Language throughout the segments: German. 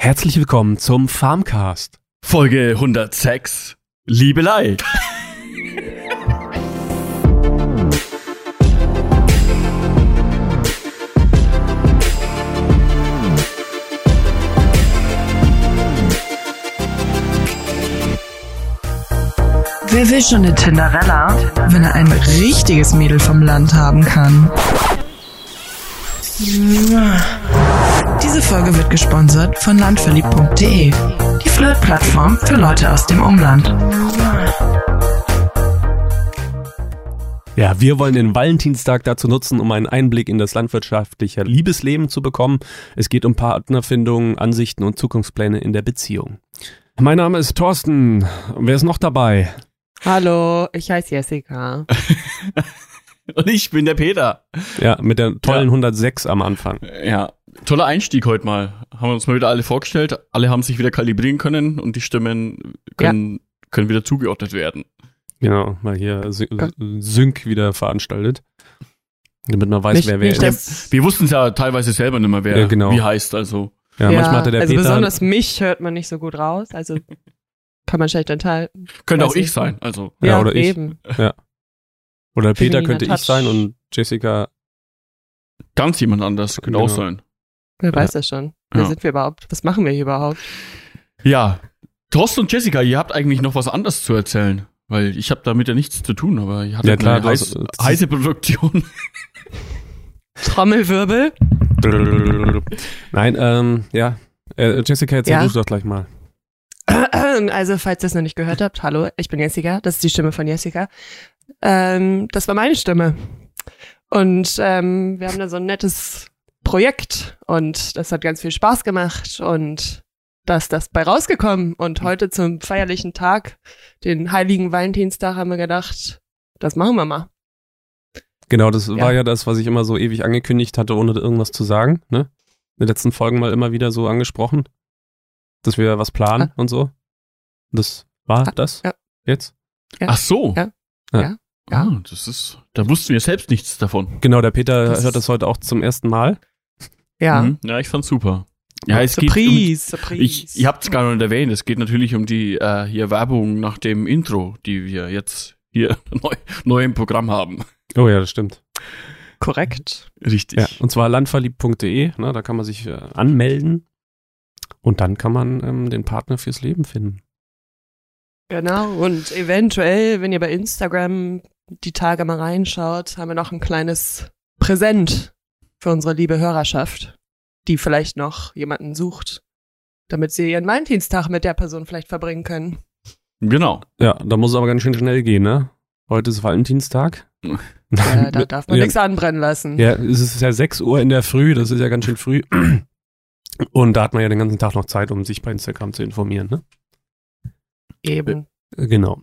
Herzlich willkommen zum Farmcast. Folge 106. Liebelei. Wer will schon eine Tinderella, wenn er ein richtiges Mädel vom Land haben kann? Diese Folge wird gesponsert von landverliebt.de, die Flirt-Plattform für Leute aus dem Umland. Ja, wir wollen den Valentinstag dazu nutzen, um einen Einblick in das landwirtschaftliche Liebesleben zu bekommen. Es geht um Partnerfindung, Ansichten und Zukunftspläne in der Beziehung. Mein Name ist Thorsten. Wer ist noch dabei? Hallo, ich heiße Jessica. Und ich bin der Peter. Ja, mit der tollen 106 am Anfang. Ja, toller Einstieg heute mal. Haben wir uns mal wieder alle vorgestellt. Alle haben sich wieder kalibrieren können und die Stimmen können, können wieder zugeordnet werden. Genau, mal hier Sy Sync wieder veranstaltet. Damit man weiß, Nicht- wer wer ist. dass- Wir wussten es ja teilweise selber nicht mehr, wer Ja, genau. wie heißt. Also Ja, manchmal hatte der also Peter. besonders mich hört man nicht so gut raus, also kann man schlecht enthalten. könnte auch ich ich. sein. Also Ja, oder ich. eben. Oder Peter könnte ich Touch. sein und Jessica. ganz jemand anders könnte Genau. auch sein. Wer weiß das schon? Wer Ja. sind wir überhaupt? Was machen wir hier überhaupt? Ja, Thorsten und Jessica, ihr habt eigentlich noch was anderes zu erzählen. Weil ich habe damit ja nichts zu tun, aber ihr hattet Ja, klar, eine heiß, hast- heiße Produktion. Trommelwirbel? Nein, ähm, ja. Äh, Jessica, erzähl Ja? du doch gleich mal. Also, falls ihr es noch nicht gehört habt, hallo, ich bin Jessica, das ist die Stimme von Jessica. Ähm, das war meine Stimme. Und ähm, wir haben da so ein nettes Projekt und das hat ganz viel Spaß gemacht und da ist das bei rausgekommen. Und heute zum feierlichen Tag, den heiligen Valentinstag, haben wir gedacht, das machen wir mal. Genau, das Ja. war ja das, was ich immer so ewig angekündigt hatte, ohne irgendwas zu sagen. Ne? In den letzten Folgen mal immer wieder so angesprochen, dass wir was planen und so. Das war Ah, das ja. jetzt. Ja. Ach so. Ja. Ja. Ja. Ah, das ist, da wussten wir selbst nichts davon. Genau, der Peter Das- hört das heute auch zum ersten Mal. Ja. Mhm. Ja, ich fand's super. Ja, es geht um, Surprise, Surprise. ich, ihr habt es gar nicht erwähnt, es geht natürlich um die äh, hier Werbung nach dem Intro, die wir jetzt hier neu, neu im Programm haben. Oh ja, das stimmt. Korrekt. Richtig. Ja, und zwar landverliebt.de, ne, da kann man sich äh, anmelden und dann kann man ähm, den Partner fürs Leben finden. Genau, und eventuell, wenn ihr bei Instagram die Tage mal reinschaut, haben wir noch ein kleines Präsent für unsere liebe Hörerschaft, die vielleicht noch jemanden sucht, damit sie ihren Valentinstag mit der Person vielleicht verbringen können. Genau. Ja, da muss es aber ganz schön schnell gehen, ne? Heute ist Valentinstag. Äh, da darf man ja, nichts anbrennen lassen. Ja, es ist ja 6 Uhr in der Früh, das ist ja ganz schön früh. Und da hat man ja den ganzen Tag noch Zeit, um sich bei Instagram zu informieren, ne? Eben. Äh, Genau.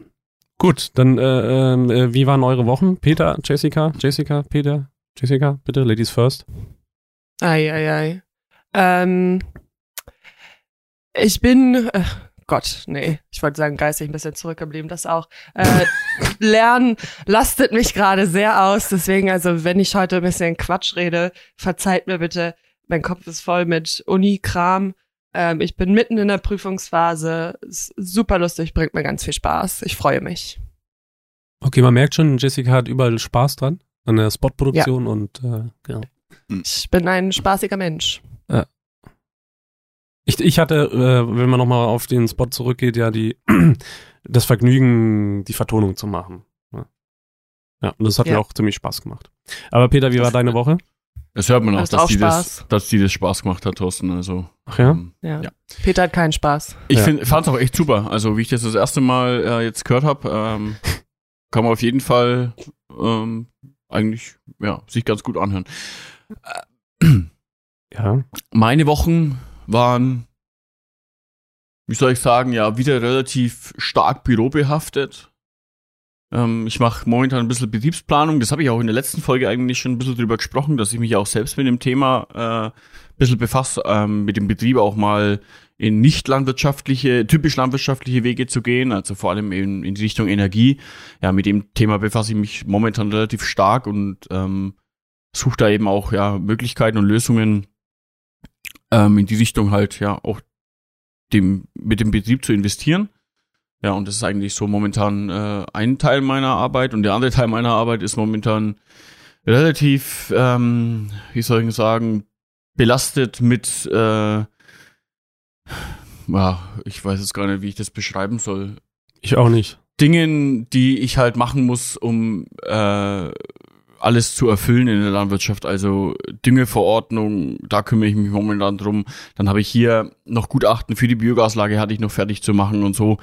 Gut, dann äh, ähm, äh, wie waren eure Wochen? Peter, Jessica, Jessica, Peter, Jessica, bitte, Ladies first. Ei, ei, ei. Ähm, ich bin, äh, Gott, nee, ich wollte sagen, geistig ein bisschen zurückgeblieben, das auch. Äh, Lernen lastet mich gerade sehr aus, deswegen, also wenn ich heute ein bisschen Quatsch rede, verzeiht mir bitte, mein Kopf ist voll mit Uni-Kram. Ähm, ich bin mitten in der Prüfungsphase, ist super lustig, bringt mir ganz viel Spaß. Ich freue mich. Okay, man merkt schon, Jessica hat überall Spaß dran, an der Spotproduktion und äh, genau. Ich bin ein spaßiger Mensch. Ich, ich hatte, äh, wenn man nochmal auf den Spot zurückgeht, ja, die das Vergnügen, die Vertonung zu machen. Ja, ja und das hat Ja. mir auch ziemlich Spaß gemacht. Aber Peter, wie war Das- deine Woche? Das hört man auch, dass auch die, das, Spaß? dass die das Spaß gemacht hat, Thorsten. Also, Ach ja? ähm, Ja. Ja. Peter hat keinen Spaß. Ich Ja. find, fand's auch echt super. Also, wie ich das das erste Mal äh, jetzt gehört habe, ähm, kann man auf jeden Fall ähm, eigentlich ja, sich ganz gut anhören. Ja. Meine Wochen waren, wie soll ich sagen, ja, wieder relativ stark bürobehaftet. Ähm, ich mache momentan ein bisschen Betriebsplanung. Das habe ich auch in der letzten Folge eigentlich schon ein bisschen drüber gesprochen, dass ich mich auch selbst mit dem Thema äh, bisschen befasse, ähm, mit dem Betrieb auch mal in nicht landwirtschaftliche, typisch landwirtschaftliche Wege zu gehen, also vor allem in, in Richtung Energie. Ja, mit dem Thema befasse ich mich momentan relativ stark und ähm, suche da eben auch ja Möglichkeiten und Lösungen ähm, in die Richtung halt ja auch dem, mit dem Betrieb zu investieren. Ja, und das ist eigentlich so momentan äh, ein Teil meiner Arbeit und der andere Teil meiner Arbeit ist momentan relativ, ähm, wie soll ich sagen, belastet mit, äh, ja, ich weiß jetzt gar nicht, wie ich das beschreiben soll. Ich auch nicht. Dingen, die ich halt machen muss, um äh, alles zu erfüllen in der Landwirtschaft. Also Düngeverordnung, da kümmere ich mich momentan drum. Dann habe ich hier noch Gutachten für die Biogaslage, hatte ich noch fertig zu machen und so.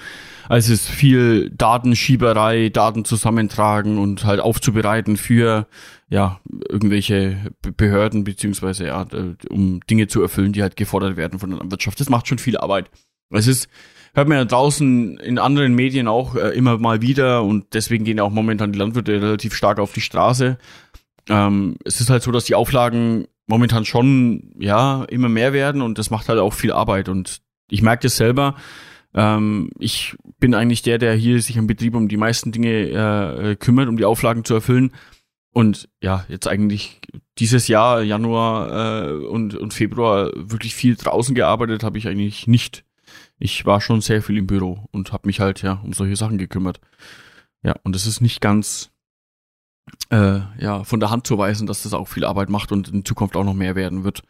Also es ist viel Datenschieberei, Daten zusammentragen und halt aufzubereiten für ja irgendwelche Behörden beziehungsweise ja, um Dinge zu erfüllen, die halt gefordert werden von der Landwirtschaft. Das macht schon viel Arbeit. Es ist hört man ja draußen in anderen Medien auch äh, immer mal wieder und deswegen gehen ja auch momentan die Landwirte relativ stark auf die Straße. Ähm, es ist halt so, dass die Auflagen momentan schon ja immer mehr werden und das macht halt auch viel Arbeit und ich merke das selber. Ähm, ich bin eigentlich der, der hier sich im Betrieb um die meisten Dinge äh, kümmert, um die Auflagen zu erfüllen. Und ja, jetzt eigentlich dieses Jahr, Januar äh, und, und Februar, wirklich viel draußen gearbeitet habe ich eigentlich nicht ich war schon sehr viel im Büro und habe mich halt ja um solche Sachen gekümmert. Ja, und es ist nicht ganz äh, ja von der Hand zu weisen, dass das auch viel Arbeit macht und in Zukunft auch noch mehr werden wird.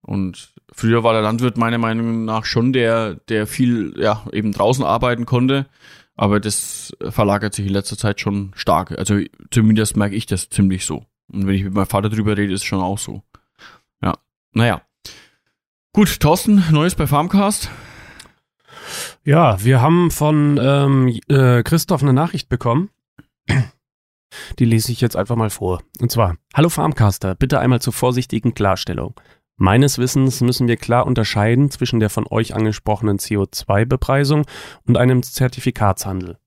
Und früher war der Landwirt meiner Meinung nach schon der, der viel ja eben draußen arbeiten konnte. Aber das verlagert sich in letzter Zeit schon stark. Also zumindest merke ich das ziemlich so. Und wenn ich mit meinem Vater drüber rede, ist es schon auch so. Ja, naja. Gut, Thorsten, Neues bei Farmcast. Ja, wir haben von ähm, äh, Christoph eine Nachricht bekommen. Die lese ich jetzt einfach mal vor. Und zwar, Hallo Farmcaster, bitte einmal zur vorsichtigen Klarstellung. Meines Wissens müssen wir klar unterscheiden zwischen der von euch angesprochenen CO2-Bepreisung und einem Zertifikatshandel.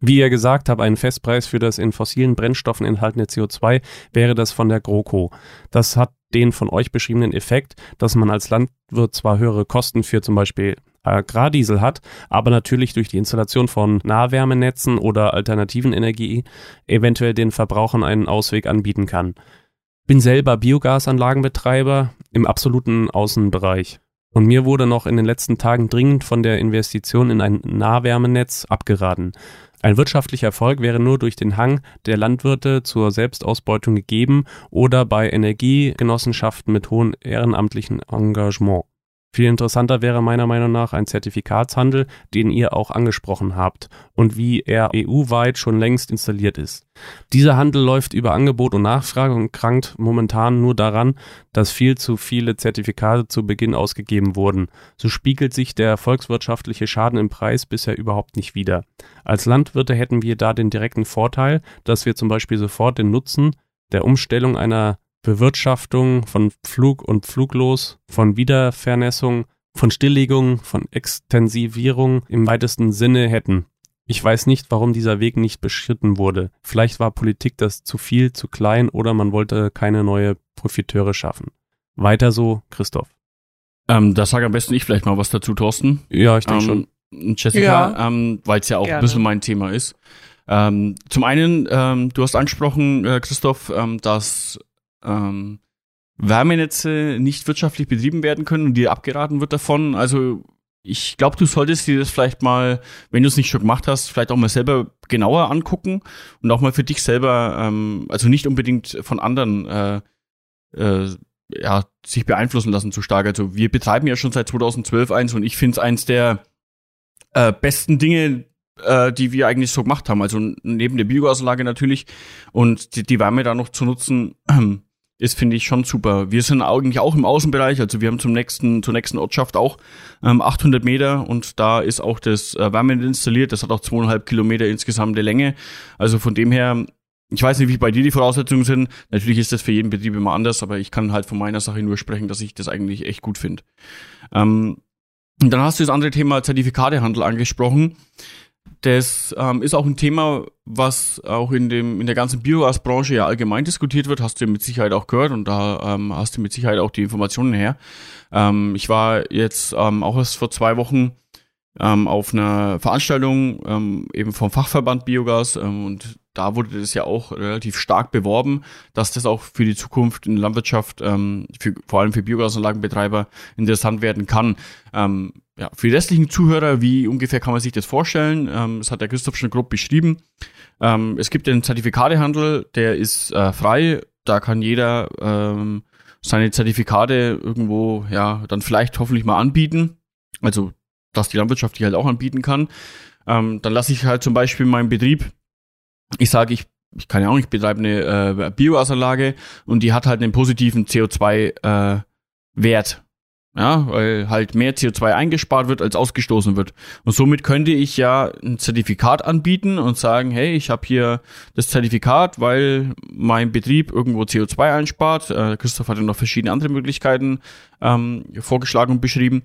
Wie ihr gesagt habt, ein Festpreis für das in fossilen Brennstoffen enthaltene CO2 wäre das von der GroKo. Das hat den von euch beschriebenen Effekt, dass man als Landwirt zwar höhere Kosten für zum Beispiel Agrardiesel hat, aber natürlich durch die Installation von Nahwärmenetzen oder alternativen Energie eventuell den Verbrauchern einen Ausweg anbieten kann. Bin selber Biogasanlagenbetreiber im absoluten Außenbereich. Und mir wurde noch in den letzten Tagen dringend von der Investition in ein Nahwärmenetz abgeraten. Ein wirtschaftlicher Erfolg wäre nur durch den Hang der Landwirte zur Selbstausbeutung gegeben oder bei Energiegenossenschaften mit hohem ehrenamtlichen Engagement. Viel interessanter wäre meiner Meinung nach ein Zertifikatshandel, den ihr auch angesprochen habt und wie er EU-weit schon längst installiert ist. Dieser Handel läuft über Angebot und Nachfrage und krankt momentan nur daran, dass viel zu viele Zertifikate zu Beginn ausgegeben wurden. So spiegelt sich der volkswirtschaftliche Schaden im Preis bisher überhaupt nicht wider. Als Landwirte hätten wir da den direkten Vorteil, dass wir zum Beispiel sofort den Nutzen der Umstellung einer Bewirtschaftung von Flug und Fluglos, von Wiedervernässung, von Stilllegung, von Extensivierung im weitesten Sinne hätten. Ich weiß nicht, warum dieser Weg nicht beschritten wurde. Vielleicht war Politik das zu viel, zu klein oder man wollte keine neue Profiteure schaffen. Weiter so, Christoph. Ähm, da sage am besten ich vielleicht mal was dazu, Thorsten. Ja, ich denke ähm, schon. Jessica, ja. ähm, weil es ja auch Gerne. ein bisschen mein Thema ist. Ähm, zum einen, ähm, du hast angesprochen, äh, Christoph, ähm, dass ähm, Wärmenetze nicht wirtschaftlich betrieben werden können und dir abgeraten wird davon. Also ich glaube, du solltest dir das vielleicht mal, wenn du es nicht schon gemacht hast, vielleicht auch mal selber genauer angucken und auch mal für dich selber, ähm, also nicht unbedingt von anderen äh, äh, ja, sich beeinflussen lassen zu stark. Also wir betreiben ja schon seit 2012 eins und ich finde es eins der äh, besten Dinge, äh, die wir eigentlich so gemacht haben. Also neben der Biogasanlage natürlich und die, die Wärme da noch zu nutzen, ist, finde ich, schon super. Wir sind eigentlich auch im Außenbereich, also wir haben zum nächsten, zur nächsten Ortschaft auch ähm, 800 Meter und da ist auch das äh, Wärmenetz installiert. Das hat auch zweieinhalb Kilometer insgesamte Länge. Also von dem her, ich weiß nicht, wie bei dir die Voraussetzungen sind. Natürlich ist das für jeden Betrieb immer anders, aber ich kann halt von meiner Sache nur sprechen, dass ich das eigentlich echt gut finde. Ähm, dann hast du das andere Thema Zertifikatehandel angesprochen. Das ähm, ist auch ein Thema, was auch in dem in der ganzen Biogasbranche ja allgemein diskutiert wird. Hast du mit Sicherheit auch gehört und da ähm, hast du mit Sicherheit auch die Informationen her. Ähm, ich war jetzt ähm, auch erst vor zwei Wochen ähm, auf einer Veranstaltung ähm, eben vom Fachverband Biogas und da wurde das ja auch relativ stark beworben, dass das auch für die Zukunft in der Landwirtschaft, ähm, für, vor allem für Biogasanlagenbetreiber interessant werden kann. Ähm, ja, für die restlichen Zuhörer, wie ungefähr kann man sich das vorstellen? Ähm, das hat der Christoph schon grob beschrieben. Ähm, es gibt den Zertifikatehandel, der ist äh, frei. Da kann jeder ähm, seine Zertifikate irgendwo, ja, dann vielleicht hoffentlich mal anbieten. Also, dass die Landwirtschaft die halt auch anbieten kann. Ähm, dann lasse ich halt zum Beispiel meinen Betrieb, ich sage, ich, ich kann ja auch nicht, ich betreibe eine äh, Biogasanlage und die hat halt einen positiven CO2-Wert. Äh, ja, weil halt mehr CO2 eingespart wird, als ausgestoßen wird. Und somit könnte ich ja ein Zertifikat anbieten und sagen, hey, ich habe hier das Zertifikat, weil mein Betrieb irgendwo CO2 einspart. Äh, Christoph hat ja noch verschiedene andere Möglichkeiten ähm, vorgeschlagen und beschrieben.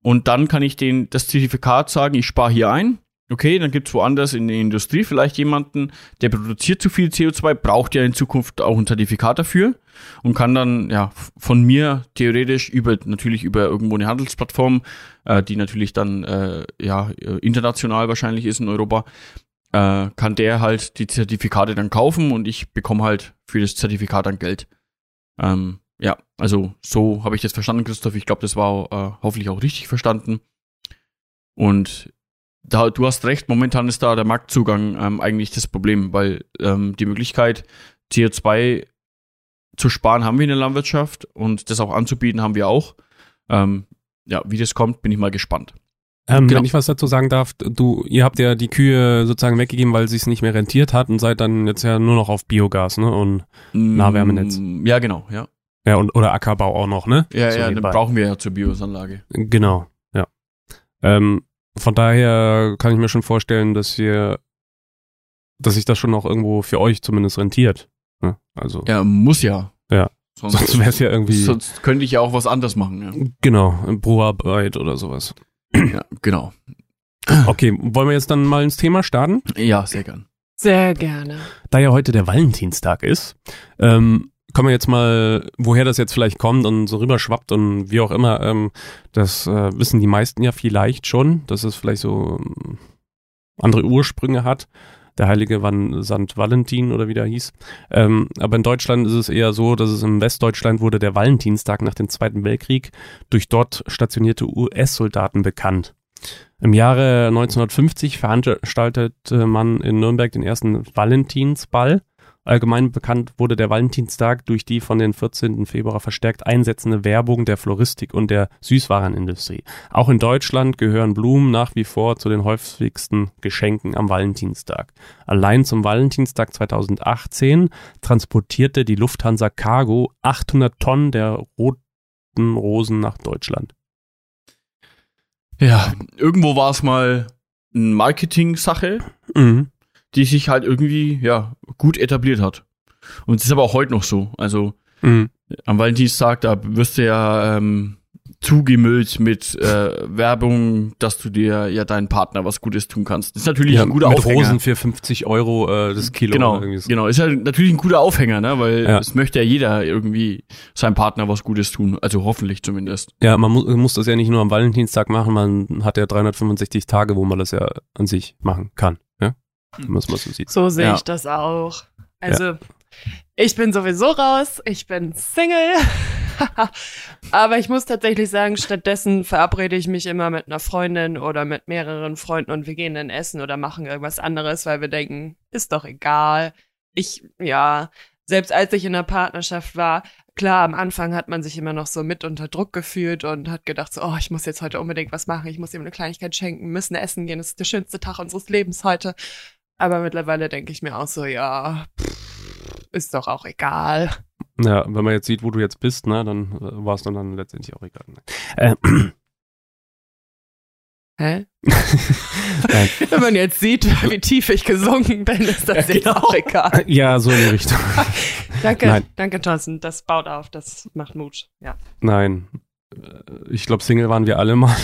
Und dann kann ich den das Zertifikat sagen, ich spare hier ein Okay, dann gibt es woanders in der Industrie vielleicht jemanden, der produziert zu viel CO2, braucht ja in Zukunft auch ein Zertifikat dafür und kann dann ja von mir theoretisch über natürlich über irgendwo eine Handelsplattform, äh, die natürlich dann äh, ja international wahrscheinlich ist in Europa, äh, kann der halt die Zertifikate dann kaufen und ich bekomme halt für das Zertifikat dann Geld. Ähm, ja, also so habe ich das verstanden, Christoph. Ich glaube, das war äh, hoffentlich auch richtig verstanden. Und da, du hast recht, momentan ist da der Marktzugang ähm, eigentlich das Problem, weil ähm, die Möglichkeit, CO2 zu sparen, haben wir in der Landwirtschaft und das auch anzubieten, haben wir auch. Ähm, ja, wie das kommt, bin ich mal gespannt. Ähm, genau. Wenn ich was dazu sagen darf, du, ihr habt ja die Kühe sozusagen weggegeben, weil sie es nicht mehr rentiert hat und seid dann jetzt ja nur noch auf Biogas, ne? Und mm, Nahwärmenetz. Ja, genau, ja. Ja, und oder Ackerbau auch noch, ne? Ja, so ja, dann brauchen wir ja zur Biogasanlage. Genau, ja. Ähm, von daher kann ich mir schon vorstellen, dass ihr, dass sich das schon auch irgendwo für euch zumindest rentiert. Ne? Also. Ja, muss ja. Ja. Sonst, sonst wäre es ja irgendwie. Sonst könnte ich ja auch was anderes machen. Ja. Genau, Pro-Arbeit oder sowas. Ja, genau. Okay, wollen wir jetzt dann mal ins Thema starten? Ja, sehr gern. Sehr gerne. Da ja heute der Valentinstag ist, ähm, kommen wir jetzt mal, woher das jetzt vielleicht kommt und so rüberschwappt und wie auch immer, ähm, das äh, wissen die meisten ja vielleicht schon, dass es vielleicht so ähm, andere Ursprünge hat. Der heilige Van St. Valentin oder wie der hieß. Ähm, aber in Deutschland ist es eher so, dass es im Westdeutschland wurde der Valentinstag nach dem Zweiten Weltkrieg durch dort stationierte US-Soldaten bekannt. Im Jahre 1950 veranstaltete man in Nürnberg den ersten Valentinsball Allgemein bekannt wurde der Valentinstag durch die von den 14. Februar verstärkt einsetzende Werbung der Floristik und der Süßwarenindustrie. Auch in Deutschland gehören Blumen nach wie vor zu den häufigsten Geschenken am Valentinstag. Allein zum Valentinstag 2018 transportierte die Lufthansa Cargo 800 Tonnen der roten Rosen nach Deutschland. Ja, irgendwo war es mal eine Marketing-Sache. Mhm die sich halt irgendwie, ja, gut etabliert hat. Und es ist aber auch heute noch so. Also mhm. am Valentinstag, da wirst du ja ähm, zugemüllt mit äh, Werbung, dass du dir ja deinen Partner was Gutes tun kannst. Das ist natürlich ja, ein guter mit Aufhänger. Rosen für 50 Euro äh, das Kilo. Genau, so. genau. Ist ja natürlich ein guter Aufhänger, ne? weil ja. es möchte ja jeder irgendwie seinem Partner was Gutes tun. Also hoffentlich zumindest. Ja, man muss, muss das ja nicht nur am Valentinstag machen, man hat ja 365 Tage, wo man das ja an sich machen kann. Ja? Wenn man so sieht. So sehe ja. ich das auch. Also, ja. ich bin sowieso raus, ich bin Single. Aber ich muss tatsächlich sagen, stattdessen verabrede ich mich immer mit einer Freundin oder mit mehreren Freunden und wir gehen dann essen oder machen irgendwas anderes, weil wir denken, ist doch egal. Ich, ja, selbst als ich in der Partnerschaft war, klar, am Anfang hat man sich immer noch so mit unter Druck gefühlt und hat gedacht, so, oh, ich muss jetzt heute unbedingt was machen, ich muss ihm eine Kleinigkeit schenken, müssen essen gehen, das ist der schönste Tag unseres Lebens heute. Aber mittlerweile denke ich mir auch so, ja, pff, ist doch auch egal. Ja, wenn man jetzt sieht, wo du jetzt bist, ne, dann äh, war es dann, dann letztendlich auch egal. Ne? Äh, Hä? Wenn man jetzt sieht, wie tief ich gesungen bin, ist das ja, genau. auch egal. Ja, so in die Richtung. danke, Nein. danke, Thorsten. Das baut auf, das macht Mut. Ja. Nein. Äh, ich glaube, Single waren wir alle mal.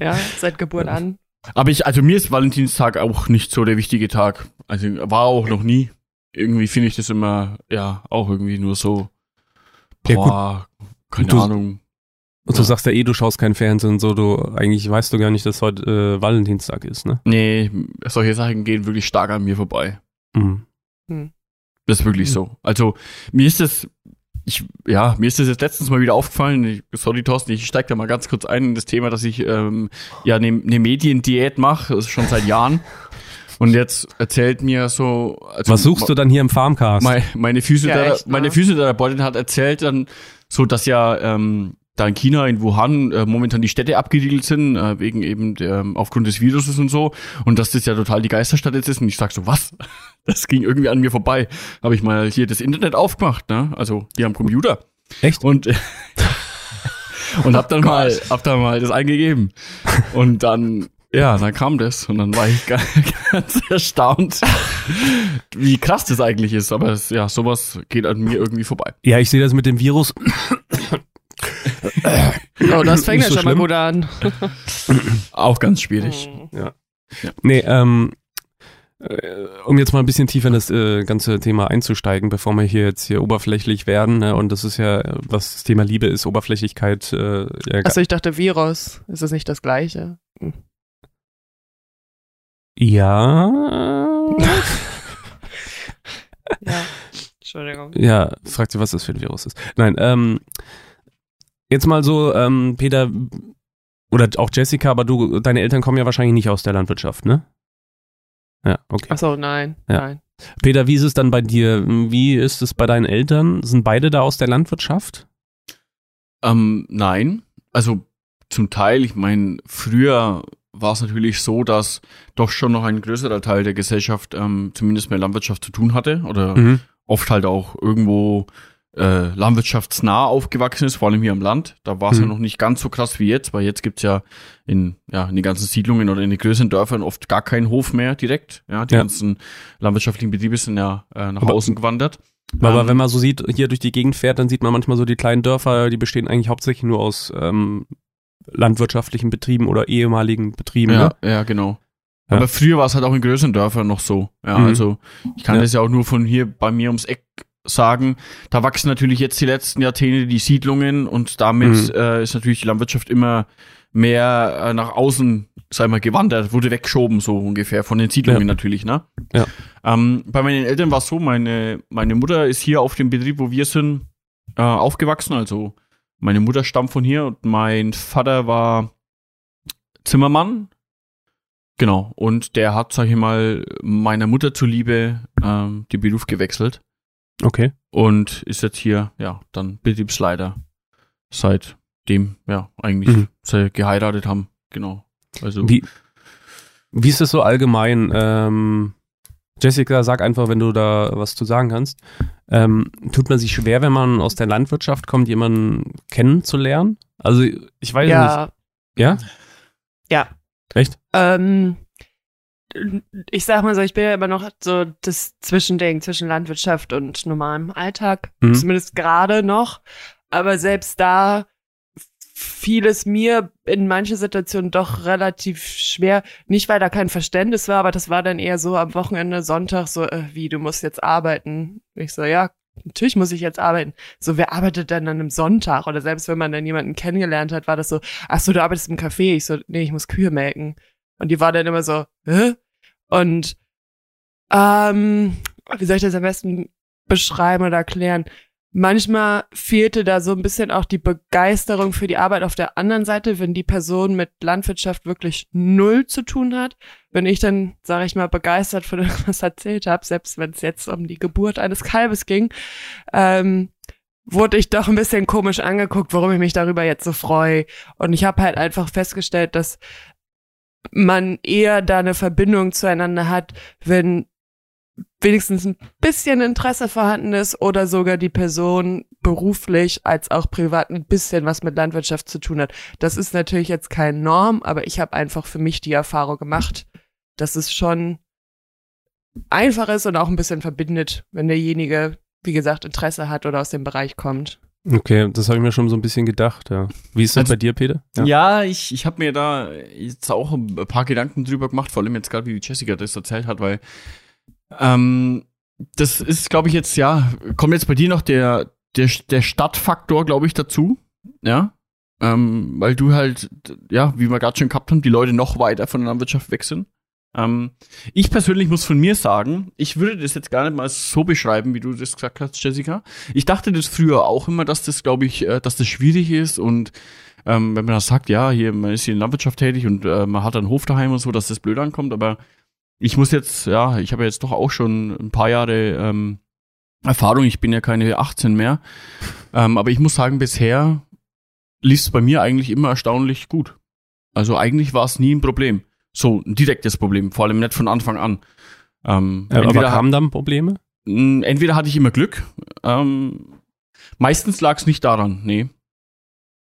Ja, seit Geburt an. Aber ich, also mir ist Valentinstag auch nicht so der wichtige Tag. Also war auch noch nie. Irgendwie finde ich das immer, ja, auch irgendwie nur so, boah, ja, keine du, Ahnung. Und du ja. sagst ja eh, du schaust kein Fernsehen, so du, eigentlich weißt du gar nicht, dass heute äh, Valentinstag ist, ne? Nee, solche Sachen gehen wirklich stark an mir vorbei. Mhm. Hm. Das ist wirklich mhm. so. Also, mir ist es ich, ja, mir ist das jetzt letztens mal wieder aufgefallen. Ich, sorry, Thorsten, ich steige da mal ganz kurz ein in das Thema, dass ich ähm, ja eine ne Mediendiät mache, das ist schon seit Jahren. Und jetzt erzählt mir so. Also Was suchst du dann hier im Farmcast? Meine, meine, Physiothera Ja, echt, ne? meine Physiotherapeutin hat erzählt dann so, dass ja ähm, da in China, in Wuhan, äh, momentan die Städte abgeriegelt sind, äh, wegen eben der, ähm, aufgrund des Viruses und so. Und dass das ja total die Geisterstadt jetzt ist. Und ich sag so, was? Das ging irgendwie an mir vorbei. Habe ich mal hier das Internet aufgemacht, ne? Also hier am Computer. Echt? Und, und hab dann mal, hab dann mal das eingegeben. Und dann, ja, dann kam das. Und dann war ich ga- ganz erstaunt, wie krass das eigentlich ist. Aber es, ja, sowas geht an mir irgendwie vorbei. Ja, ich sehe das mit dem Virus. Oh, das fängt ja so schon mal schlimm. gut an. Auch ganz schwierig. Hm. Nee, ähm, äh, um jetzt mal ein bisschen tiefer in das äh, ganze Thema einzusteigen, bevor wir hier jetzt hier oberflächlich werden, ne, und das ist ja, was das Thema Liebe ist, Oberflächlichkeit, äh, ja, Achso, ich dachte Virus. Ist das nicht das gleiche? ja, Ja. Entschuldigung. ja, fragt sie, was das für ein Virus ist. Nein, ähm, jetzt mal so, ähm, Peter, oder auch Jessica, aber du, deine Eltern kommen ja wahrscheinlich nicht aus der Landwirtschaft, ne? Ja, okay. Achso, nein. Ja. Nein. Peter, wie ist es dann bei dir? Wie ist es bei deinen Eltern? Sind beide da aus der Landwirtschaft? Ähm, nein. Also zum Teil, ich meine, früher war es natürlich so, dass doch schon noch ein größerer Teil der Gesellschaft ähm, zumindest mit Landwirtschaft zu tun hatte oder Mhm. oft halt auch irgendwo äh, landwirtschaftsnah aufgewachsen ist, vor allem hier am Land. Da war es ja Mhm. noch nicht ganz so krass wie jetzt, weil jetzt gibt's ja in, ja in den ganzen Siedlungen oder in den größeren Dörfern oft gar keinen Hof mehr direkt. Ja, die Ja. ganzen landwirtschaftlichen Betriebe sind ja äh, nach Aber- außen gewandert. Aber Ähm, wenn man so sieht, hier durch die Gegend fährt, dann sieht man manchmal so die kleinen Dörfer, die bestehen eigentlich hauptsächlich nur aus ähm, landwirtschaftlichen Betrieben oder ehemaligen Betrieben. Ja, Ne? ja, genau. Ja. Aber früher war es halt auch in größeren Dörfern noch so. Ja, Mhm. also ich kann Ja. das ja auch nur von hier bei mir ums Eck sagen. Da wachsen natürlich jetzt die letzten Jahrzehnte die Siedlungen und damit Mhm. äh, ist natürlich die Landwirtschaft immer mehr äh, nach außen, sag mal, gewandert, wurde weggeschoben, so ungefähr, von den Siedlungen Ja. natürlich, ne? Ja. Ähm, bei meinen Eltern war es so, meine, meine Mutter ist hier auf dem Betrieb, wo wir sind, äh, aufgewachsen. Also meine Mutter stammt von hier und mein Vater war Zimmermann. Genau. Und der hat, sag ich mal, meiner Mutter zuliebe ähm, den Beruf gewechselt Okay. und ist jetzt hier, ja, dann Betriebsleiter. Seitdem, ja, eigentlich Mhm. sie geheiratet haben. Genau. Also Wie, wie ist es so allgemein? Ähm, Jessica, sag einfach, wenn du da was zu sagen kannst. Ähm, tut man sich schwer, wenn man aus der Landwirtschaft kommt, jemanden kennenzulernen? Also ich weiß nicht. Ja. Ja? Ja. Echt? Ähm, ich sag mal so, ich bin ja immer noch so das Zwischending zwischen Landwirtschaft und normalem Alltag. Mhm. Zumindest gerade noch. Aber selbst da fiel es mir in manchen Situationen doch relativ schwer. Nicht, weil da kein Verständnis war, aber das war dann eher so am Wochenende, Sonntag, so, äh, wie, du musst jetzt arbeiten. Ich so, ja, natürlich muss ich jetzt arbeiten. So, wer arbeitet denn an einem Sonntag? Oder selbst wenn man dann jemanden kennengelernt hat, war das so, ach so, du arbeitest im Café. Ich so, nee, ich muss Kühe melken. Und die war dann immer so, hä? Und, ähm, wie soll ich das am besten beschreiben oder erklären? Manchmal fehlte da so ein bisschen auch die Begeisterung für die Arbeit auf der anderen Seite, wenn die Person mit Landwirtschaft wirklich null zu tun hat. Wenn ich dann, sage ich mal, begeistert von irgendwas erzählt habe, selbst wenn es jetzt um die Geburt eines Kalbes ging, ähm, wurde ich doch ein bisschen komisch angeguckt, warum ich mich darüber jetzt so freue. Und ich habe halt einfach festgestellt, dass man eher da eine Verbindung zueinander hat, wenn wenigstens ein bisschen Interesse vorhanden ist oder sogar die Person beruflich als auch privat ein bisschen was mit Landwirtschaft zu tun hat. Das ist natürlich jetzt keine Norm, aber ich habe einfach für mich die Erfahrung gemacht, dass es schon einfach ist und auch ein bisschen verbindet, wenn derjenige, wie gesagt, Interesse hat oder aus dem Bereich kommt. Okay, das habe ich mir schon so ein bisschen gedacht, ja. Wie ist das Also- bei dir, Peter? Ja, ich, ich habe mir da jetzt auch ein paar Gedanken drüber gemacht, vor allem jetzt gerade, wie Jessica das erzählt hat, weil ähm, das ist, glaube ich, jetzt, ja, kommt jetzt bei dir noch der, der, der Stadtfaktor, glaube ich, dazu, ja, ähm, weil du halt, ja, wie wir gerade schon gehabt haben, die Leute noch weiter von der Landwirtschaft weg sind. Ähm, ich persönlich muss von mir sagen, ich würde das jetzt gar nicht mal so beschreiben, wie du das gesagt hast, Jessica. Ich dachte das früher auch immer, dass das, glaube ich, äh, dass das schwierig ist und ähm, wenn man das sagt, ja, hier, man ist hier in Landwirtschaft tätig und äh, man hat einen Hof daheim und so, dass das blöd ankommt, aber ich muss jetzt, ja, ich habe jetzt doch auch schon ein paar Jahre ähm, Erfahrung, ich bin ja keine 18 mehr, ähm, aber ich muss sagen, bisher lief es bei mir eigentlich immer erstaunlich gut. Also eigentlich war es nie ein Problem. So ein direktes Problem, vor allem nicht von Anfang an. Ähm, ja, aber kamen dann Probleme? Entweder hatte ich immer Glück, ähm, meistens lag es nicht daran, nee.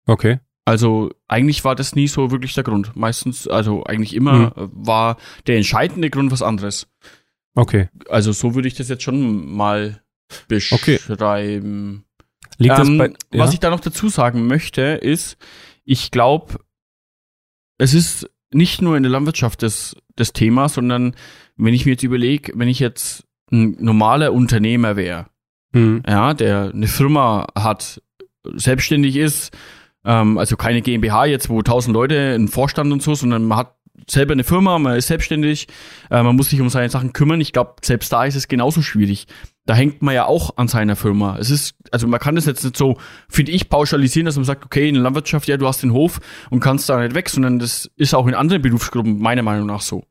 Okay. Also eigentlich war das nie so wirklich der Grund. Meistens, also eigentlich immer mhm. war der entscheidende Grund was anderes. Okay. Also so würde ich das jetzt schon mal beschreiben. Okay. Liegt ähm, das bei, ja? Was ich da noch dazu sagen möchte, ist, ich glaube, es ist nicht nur in der Landwirtschaft das, das Thema, sondern wenn ich mir jetzt überlege, wenn ich jetzt ein normaler Unternehmer wäre, mhm. ja, der eine Firma hat, selbstständig ist, ähm, also keine GmbH jetzt, wo tausend Leute, ein Vorstand und so, sondern man hat selber eine Firma, man ist selbstständig, äh, man muss sich um seine Sachen kümmern. Ich glaube, selbst da ist es genauso schwierig. Da hängt man ja auch an seiner Firma. Es ist, also man kann das jetzt nicht so, finde ich, pauschalisieren, dass man sagt, okay, in der Landwirtschaft, ja, du hast den Hof und kannst da nicht weg, sondern das ist auch in anderen Berufsgruppen meiner Meinung nach so.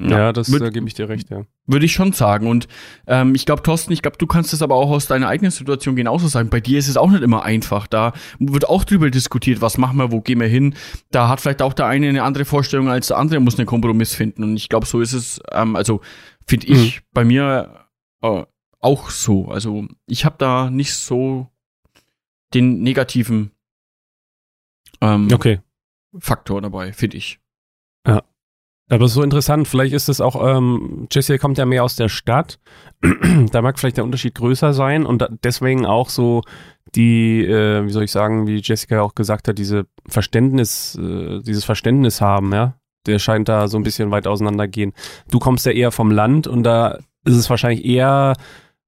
Ja, ja das äh, gebe ich dir recht, ja. Würde ich schon sagen. Und ähm, ich glaube, Thorsten, ich glaube, du kannst das aber auch aus deiner eigenen Situation genauso sagen. Bei dir ist es auch nicht immer einfach. Da wird auch drüber diskutiert, was machen wir, wo gehen wir hin. Da hat vielleicht auch der eine eine andere Vorstellung als der andere, muss einen Kompromiss finden. Und ich glaube, so ist es, ähm, also finde ich mhm. bei mir äh, auch so. Also ich habe da nicht so den negativen ähm, okay. Faktor dabei, finde ich. Ja. Aber so interessant, vielleicht ist es auch, ähm, Jesse kommt ja mehr aus der Stadt, da mag vielleicht der Unterschied größer sein und da, deswegen auch so die, äh, wie soll ich sagen, wie Jessica auch gesagt hat, diese Verständnis, äh, dieses Verständnis haben, ja, der scheint da so ein bisschen weit auseinandergehen. Du kommst ja eher vom Land und da ist es wahrscheinlich eher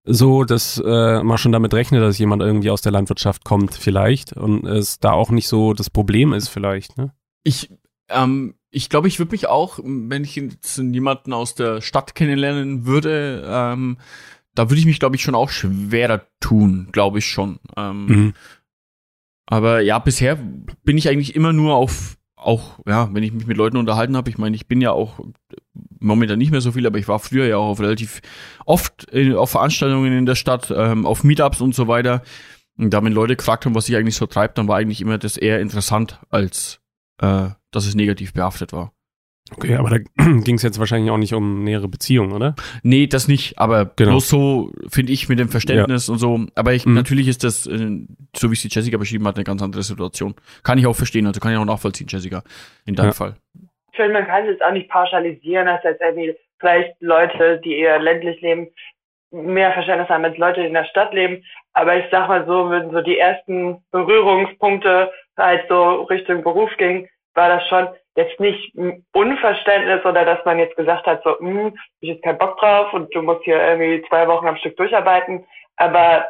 so, dass äh, man schon damit rechnet, dass jemand irgendwie aus der Landwirtschaft kommt, vielleicht und es da auch nicht so das Problem ist, vielleicht, ne? Ich ähm, ich glaube, ich würde mich auch, wenn ich jetzt jemanden aus der Stadt kennenlernen würde, ähm, da würde ich mich, glaube ich, schon auch schwerer tun, glaube ich schon. Ähm, mhm. Aber ja, bisher bin ich eigentlich immer nur auf, auch, ja, wenn ich mich mit Leuten unterhalten habe, ich meine, ich bin ja auch momentan nicht mehr so viel, aber ich war früher ja auch auf relativ oft in, auf Veranstaltungen in der Stadt, ähm, auf Meetups und so weiter. Und da, wenn Leute gefragt haben, was ich eigentlich so treibt, dann war eigentlich immer das eher interessant als äh, dass es negativ behaftet war. Okay, aber da ging es jetzt wahrscheinlich auch nicht um nähere Beziehungen, oder? Nee, das nicht, aber genau. bloß so finde ich mit dem Verständnis ja. und so. Aber ich, mhm. natürlich ist das, äh, so wie es die Jessica beschrieben hat, eine ganz andere Situation. Kann ich auch verstehen, also kann ich auch nachvollziehen, Jessica, in deinem ja. Fall. Ich finde, man kann es jetzt auch nicht pauschalisieren, dass jetzt irgendwie vielleicht Leute, die eher ländlich leben, mehr Verständnis haben als Leute, die in der Stadt leben. Aber ich sag mal so, wenn so die ersten Berührungspunkte halt so Richtung Beruf ging, war das schon jetzt nicht Unverständnis oder dass man jetzt gesagt hat, so, hm, ich jetzt keinen Bock drauf und du musst hier irgendwie zwei Wochen am Stück durcharbeiten. Aber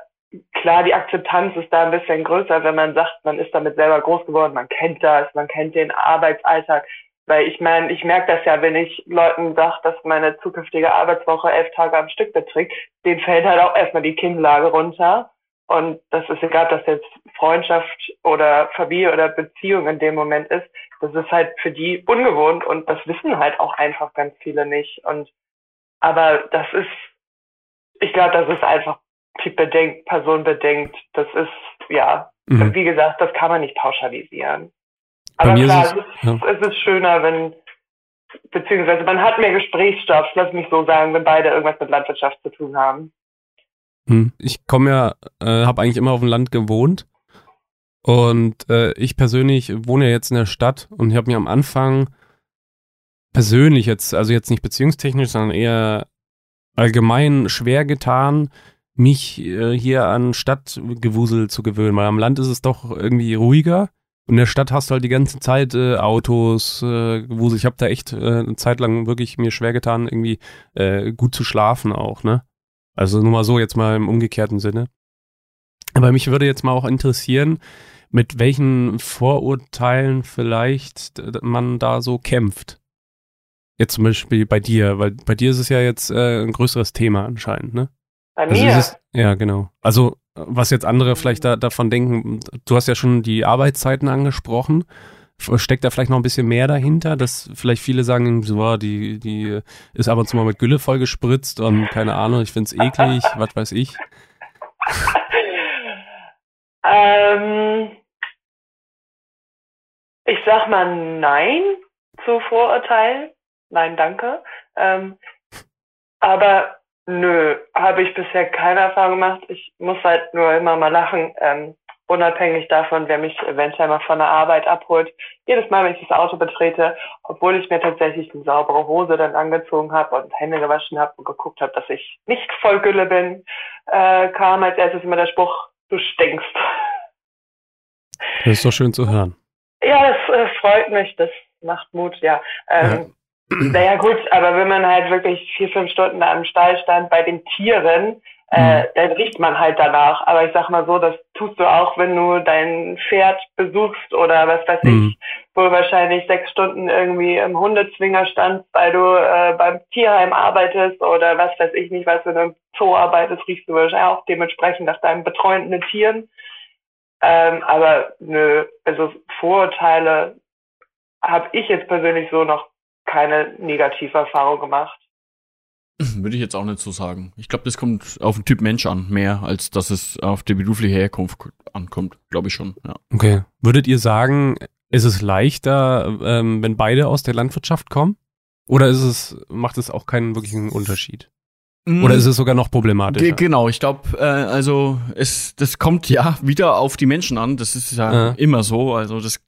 klar, die Akzeptanz ist da ein bisschen größer, wenn man sagt, man ist damit selber groß geworden, man kennt das, man kennt den Arbeitsalltag. Weil ich meine, ich merke das ja, wenn ich Leuten sage, dass meine zukünftige Arbeitswoche elf Tage am Stück beträgt, denen fällt halt auch erstmal die Kinnlage runter. Und das ist egal, ob das jetzt Freundschaft oder Familie oder Beziehung in dem Moment ist. Das ist halt für die ungewohnt und das wissen halt auch einfach ganz viele nicht. Und aber das ist, ich glaube, das ist einfach typbedingt, personenbedingt. Das ist, ja, mhm. wie gesagt, das kann man nicht pauschalisieren. Aber klar, ist es, ja. es ist schöner, wenn, beziehungsweise man hat mehr Gesprächsstoff, lass mich so sagen, wenn beide irgendwas mit Landwirtschaft zu tun haben. Hm. Ich komme ja, äh, habe eigentlich immer auf dem Land gewohnt und äh, ich persönlich wohne ja jetzt in der Stadt und ich habe mir am Anfang persönlich jetzt, also jetzt nicht beziehungstechnisch, sondern eher allgemein schwer getan, mich äh, hier an Stadtgewusel zu gewöhnen, weil am Land ist es doch irgendwie ruhiger. In der Stadt hast du halt die ganze Zeit äh, Autos, äh, Gewusel. Ich habe da echt äh, eine Zeit lang wirklich mir schwer getan, irgendwie äh, gut zu schlafen auch, ne? Also nur mal so jetzt mal im umgekehrten Sinne. Aber mich würde jetzt mal auch interessieren, mit welchen Vorurteilen vielleicht man da so kämpft. Jetzt zum Beispiel bei dir, weil bei dir ist es ja jetzt äh, ein größeres Thema anscheinend, ne? Bei Also mir? ist es, ja, genau. Also was jetzt andere vielleicht da, davon denken, du hast ja schon die Arbeitszeiten angesprochen. Steckt da vielleicht noch ein bisschen mehr dahinter, dass vielleicht viele sagen, so, ah, die, die ist ab und zu mal mit Gülle vollgespritzt und keine Ahnung, ich find's eklig, was weiß ich. Ähm, ich sag mal Nein zu Vorurteilen. Nein, danke. Ähm, aber nö, habe ich bisher keine Erfahrung gemacht. Ich muss halt nur immer mal lachen, ähm, unabhängig davon, wer mich eventuell mal von der Arbeit abholt. Jedes Mal, wenn ich das Auto betrete, obwohl ich mir tatsächlich eine saubere Hose dann angezogen habe und Hände gewaschen habe und geguckt habe, dass ich nicht voll Gülle bin, äh, kam als erstes immer der Spruch, du stinkst. Das ist doch schön zu hören. Ja, das äh, freut mich, das macht Mut, ja. Ähm, Naja gut, aber wenn man halt wirklich vier, fünf Stunden da im Stall stand bei den Tieren, äh, dann riecht man halt danach. Aber ich sag mal so, das tust du auch, wenn du dein Pferd besuchst oder was weiß Mhm. ich, wohl wahrscheinlich sechs Stunden irgendwie im Hundezwinger standst, weil du äh, beim Tierheim arbeitest oder was weiß ich nicht, was du im Zoo arbeitest, riechst du wahrscheinlich auch dementsprechend nach deinen betreuenden Tieren. Ähm, aber nö, also Vorurteile habe ich jetzt persönlich so noch keine negative Erfahrung gemacht. Würde ich jetzt auch nicht so sagen. Ich glaube, das kommt auf den Typ Mensch an, mehr als dass es auf die berufliche Herkunft ankommt, glaube ich schon. Ja. Okay. Würdet ihr sagen, ist es leichter, ähm, wenn beide aus der Landwirtschaft kommen? Oder ist es, macht es auch keinen wirklichen Unterschied? Oder ist es sogar noch Ge problematischer? genau, ich glaube, äh, also es, das kommt ja wieder auf die Menschen an. Das ist ja, Ja. immer so. Also das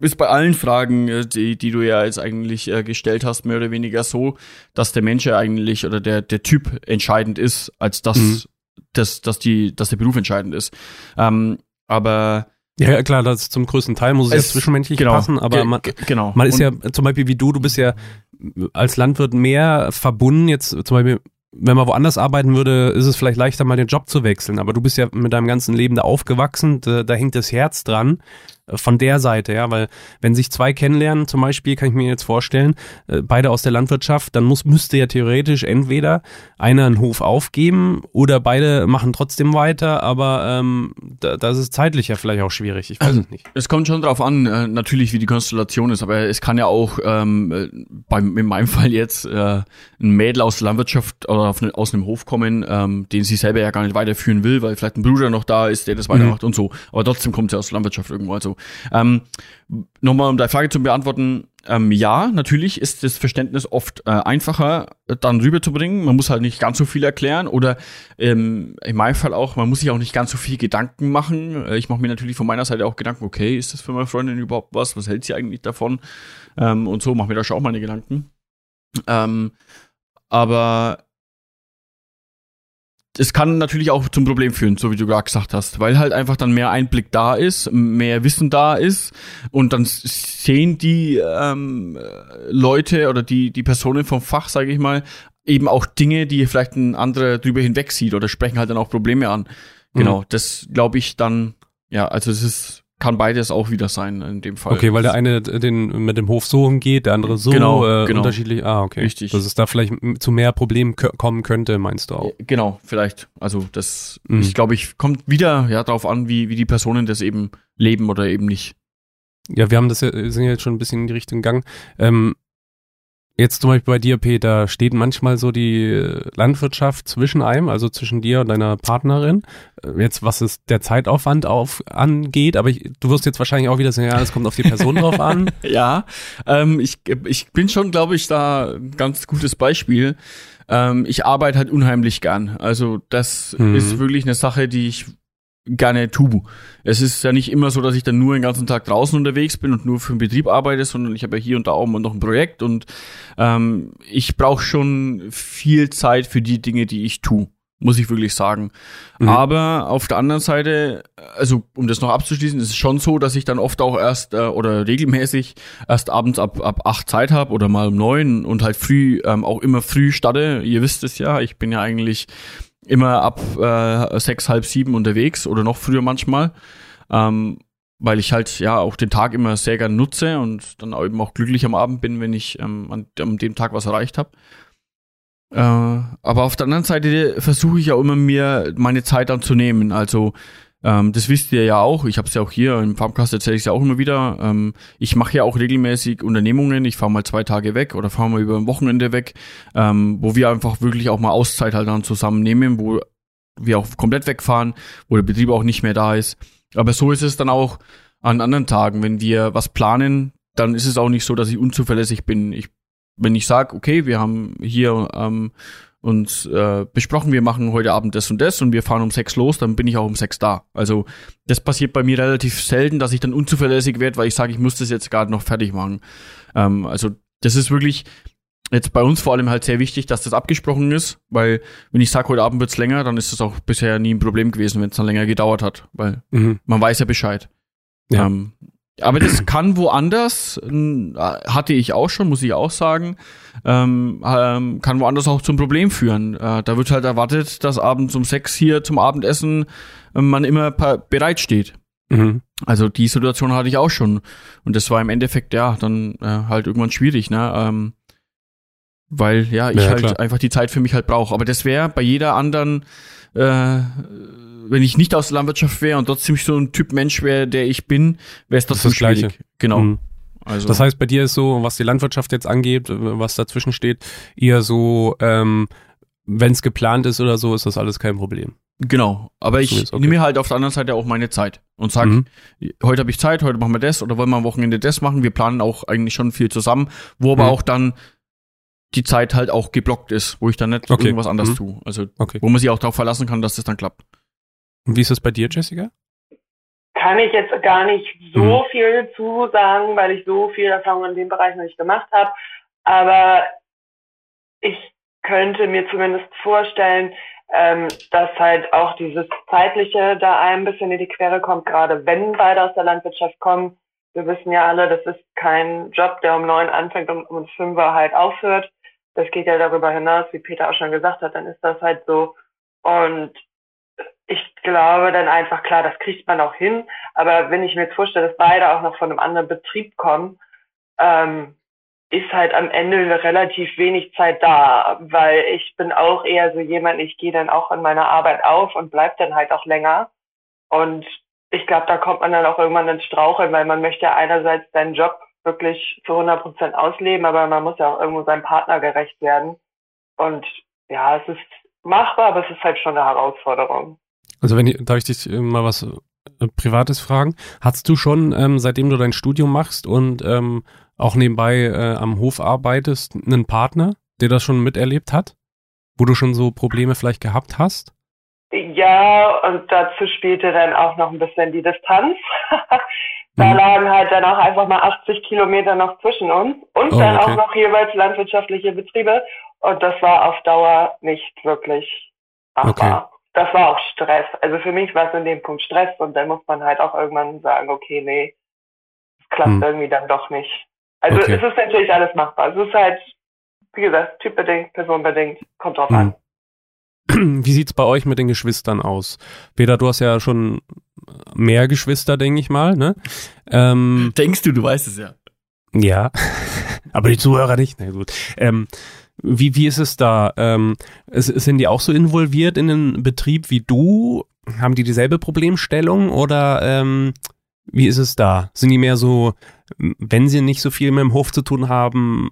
ist bei allen Fragen, äh, die, die du ja jetzt eigentlich äh, gestellt hast, mehr oder weniger so, dass der Mensch ja eigentlich oder der, der Typ entscheidend ist, als dass, Mhm. dass, dass, die, dass der Beruf entscheidend ist. Ähm, aber Ja, klar, das zum größten Teil muss es, Es- ja zwischenmenschlich genau, passen, aber man, ge- genau. man ist ja zum Beispiel wie du, du bist ja als Landwirt mehr verbunden, jetzt zum Beispiel, wenn man woanders arbeiten würde, ist es vielleicht leichter, mal den Job zu wechseln, aber du bist ja mit deinem ganzen Leben da aufgewachsen, da, da hängt das Herz dran, von der Seite, ja, weil wenn sich zwei kennenlernen, zum Beispiel, kann ich mir jetzt vorstellen, äh, beide aus der Landwirtschaft, dann muss, müsste ja theoretisch entweder einer einen Hof aufgeben oder beide machen trotzdem weiter, aber ähm, da, das ist zeitlich ja vielleicht auch schwierig, ich weiß es nicht. Es kommt schon drauf an, äh, natürlich, wie die Konstellation ist, aber es kann ja auch ähm, äh, beim, in meinem Fall jetzt äh, ein Mädel aus der Landwirtschaft oder ne, aus einem Hof kommen, ähm, den sie selber ja gar nicht weiterführen will, weil vielleicht ein Bruder noch da ist, der das weitermacht und so. Aber trotzdem kommt sie aus der Landwirtschaft irgendwo. Also ähm, nochmal, um deine Frage zu beantworten, ähm, ja, natürlich ist das Verständnis oft äh, einfacher dann rüberzubringen. Man muss halt nicht ganz so viel erklären oder ähm, in meinem Fall auch, man muss sich auch nicht ganz so viel Gedanken machen. Äh, ich mache mir natürlich von meiner Seite auch Gedanken, okay, ist das für meine Freundin überhaupt was? Was hält sie eigentlich davon? Ähm, und so mache mir da schon auch meine Gedanken. Ähm, aber es kann natürlich auch zum Problem führen, so wie du gerade gesagt hast, weil halt einfach dann mehr Einblick da ist, mehr Wissen da ist und dann sehen die ähm, äh, Leute oder die, die Personen vom Fach, sage ich mal, eben auch Dinge, die vielleicht ein anderer drüber hinweg sieht oder sprechen halt dann auch Probleme an. Genau, das glaube ich dann, ja, also es ist, kann beides auch wieder sein in dem Fall. Okay, weil der eine den mit dem Hof so umgeht, der andere so Genau, äh, genau. unterschiedlich. Ah, okay. Richtig. Dass es da vielleicht zu mehr Problemen kommen könnte, meinst du auch? Äh, Genau, vielleicht. Also das, Mhm. ich glaube, ich kommt wieder ja darauf an, wie, wie die Personen das eben leben oder eben nicht. Ja, wir haben das ja, sind ja jetzt schon ein bisschen in die Richtung gegangen. Ähm, jetzt zum Beispiel bei dir, Peter, steht manchmal so die äh, Landwirtschaft zwischen einem, also zwischen dir und deiner Partnerin. Äh, Jetzt, was es der Zeitaufwand auf angeht, aber ich, du wirst jetzt wahrscheinlich auch wieder sagen, ja, es kommt auf die Person drauf an. Ja, ähm, ich, ich bin schon, glaube ich, da ein ganz gutes Beispiel. Ähm, ich arbeite halt unheimlich gern. Also das Mhm. ist wirklich eine Sache, die ich gerne tue. Es ist ja nicht immer so, dass ich dann nur den ganzen Tag draußen unterwegs bin und nur für den Betrieb arbeite, sondern ich habe ja hier und da auch noch ein Projekt und ähm, ich brauche schon viel Zeit für die Dinge, die ich tue, muss ich wirklich sagen. Mhm. Aber auf der anderen Seite, also um das noch abzuschließen, ist es schon so, dass ich dann oft auch erst äh, oder regelmäßig erst abends ab, ab acht Zeit habe oder mal um neun und halt früh, ähm, auch immer früh starte. Ihr wisst es ja, ich bin ja eigentlich immer ab äh, sechs, halb sieben unterwegs oder noch früher manchmal. Ähm, weil ich halt ja auch den Tag immer sehr gern nutze und dann eben auch glücklich am Abend bin, wenn ich ähm, an, an dem Tag was erreicht habe. Äh, aber auf der anderen Seite versuche ich auch immer mir meine Zeit dann zu nehmen. Also ähm, das wisst ihr ja auch. Ich habe es ja auch hier im Farmcast erzähle ich es ja auch immer wieder. Ähm, ich mache ja auch regelmäßig Unternehmungen. Ich fahre mal zwei Tage weg oder fahre mal über ein Wochenende weg, ähm, wo wir einfach wirklich auch mal Auszeit halt dann zusammen nehmen, wo wir auch komplett wegfahren, wo der Betrieb auch nicht mehr da ist. Aber so ist es dann auch an anderen Tagen, wenn wir was planen, dann ist es auch nicht so, dass ich unzuverlässig bin. Ich, wenn ich sage, okay, wir haben hier ähm, uns äh, besprochen, wir machen heute Abend das und das und wir fahren um sechs los, dann bin ich auch um sechs da. Also das passiert bei mir relativ selten, dass ich dann unzuverlässig werde, weil ich sage, ich muss das jetzt gerade noch fertig machen. Ähm, also das ist wirklich jetzt bei uns vor allem halt sehr wichtig, dass das abgesprochen ist, weil wenn ich sage, heute Abend wird's länger, dann ist das auch bisher nie ein Problem gewesen, wenn es dann länger gedauert hat, weil mhm. man weiß ja Bescheid. Ja. Ähm, aber das kann woanders, äh, hatte ich auch schon, muss ich auch sagen, ähm, ähm, kann woanders auch zum Problem führen. Äh, da wird halt erwartet, dass abends um sechs hier zum Abendessen äh, man immer bereitsteht. Mhm. Also die Situation hatte ich auch schon. Und das war im Endeffekt, ja, dann äh, halt irgendwann schwierig, ne? Ähm, weil, ja, ich ja, halt klar. einfach die Zeit für mich halt brauche. Aber das wäre bei jeder anderen äh, wenn ich nicht aus der Landwirtschaft wäre und trotzdem so ein Typ Mensch wäre, der ich bin, wäre es trotzdem das schwierig. Gleiche. Genau. Mhm. Also. Das heißt, bei dir ist so, was die Landwirtschaft jetzt angeht, was dazwischen steht, eher so, ähm, wenn es geplant ist oder so, ist das alles kein Problem. Genau, aber ich okay. nehme mir halt auf der anderen Seite auch meine Zeit und sage, mhm. heute habe ich Zeit, heute machen wir das oder wollen wir am Wochenende das machen. Wir planen auch eigentlich schon viel zusammen, wo aber mhm. auch dann die Zeit halt auch geblockt ist, wo ich dann nicht okay. irgendwas anderes mhm. tue. Also okay. wo man sich auch darauf verlassen kann, dass das dann klappt. Und wie ist das bei dir, Jessica? Kann ich jetzt gar nicht so mhm. viel zu sagen, weil ich so viel Erfahrung in dem Bereich noch nicht gemacht habe. Aber ich könnte mir zumindest vorstellen, ähm, dass halt auch dieses zeitliche da ein bisschen in die Quere kommt, gerade wenn beide aus der Landwirtschaft kommen. Wir wissen ja alle, das ist kein Job, der um neun anfängt und um fünf Uhr halt aufhört. Das geht ja darüber hinaus, wie Peter auch schon gesagt hat, dann ist das halt so. Und ich glaube dann einfach, klar, das kriegt man auch hin. Aber wenn ich mir jetzt vorstelle, dass beide auch noch von einem anderen Betrieb kommen, ähm, ist halt am Ende relativ wenig Zeit da, weil ich bin auch eher so jemand, ich gehe dann auch in meiner Arbeit auf und bleib dann halt auch länger. Und ich glaube, da kommt man dann auch irgendwann ins Straucheln, weil man möchte einerseits seinen Job wirklich zu 100 Prozent ausleben, aber man muss ja auch irgendwo seinem Partner gerecht werden. Und ja, es ist machbar, aber es ist halt schon eine Herausforderung. Also wenn ich, darf ich dich äh, mal was äh, Privates fragen? Hast du schon, ähm, seitdem du dein Studium machst und ähm, auch nebenbei äh, am Hof arbeitest, einen Partner, der das schon miterlebt hat? Wo du schon so Probleme vielleicht gehabt hast? Ja, und dazu spielte dann auch noch ein bisschen die Distanz. da mhm. lagen halt dann auch einfach mal 80 Kilometer noch zwischen uns und oh, dann okay. auch noch jeweils landwirtschaftliche Betriebe. Und das war auf Dauer nicht wirklich machbar. Okay das war auch Stress. Also für mich war es in dem Punkt Stress und dann muss man halt auch irgendwann sagen, okay, nee, es klappt hm. irgendwie dann doch nicht. Also okay. es ist natürlich alles machbar. Es ist halt, wie gesagt, typbedingt, personenbedingt, kommt drauf hm. an. Wie sieht's bei euch mit den Geschwistern aus? Peter, du hast ja schon mehr Geschwister, denke ich mal, ne? Ähm, Denkst du, du weißt es ja. Ja, aber die Zuhörer nicht. Na gut. Ähm, wie, wie ist es da? Ähm, sind die auch so involviert in den Betrieb wie du? Haben die dieselbe Problemstellung oder ähm, wie ist es da? Sind die mehr so, wenn sie nicht so viel mit dem Hof zu tun haben,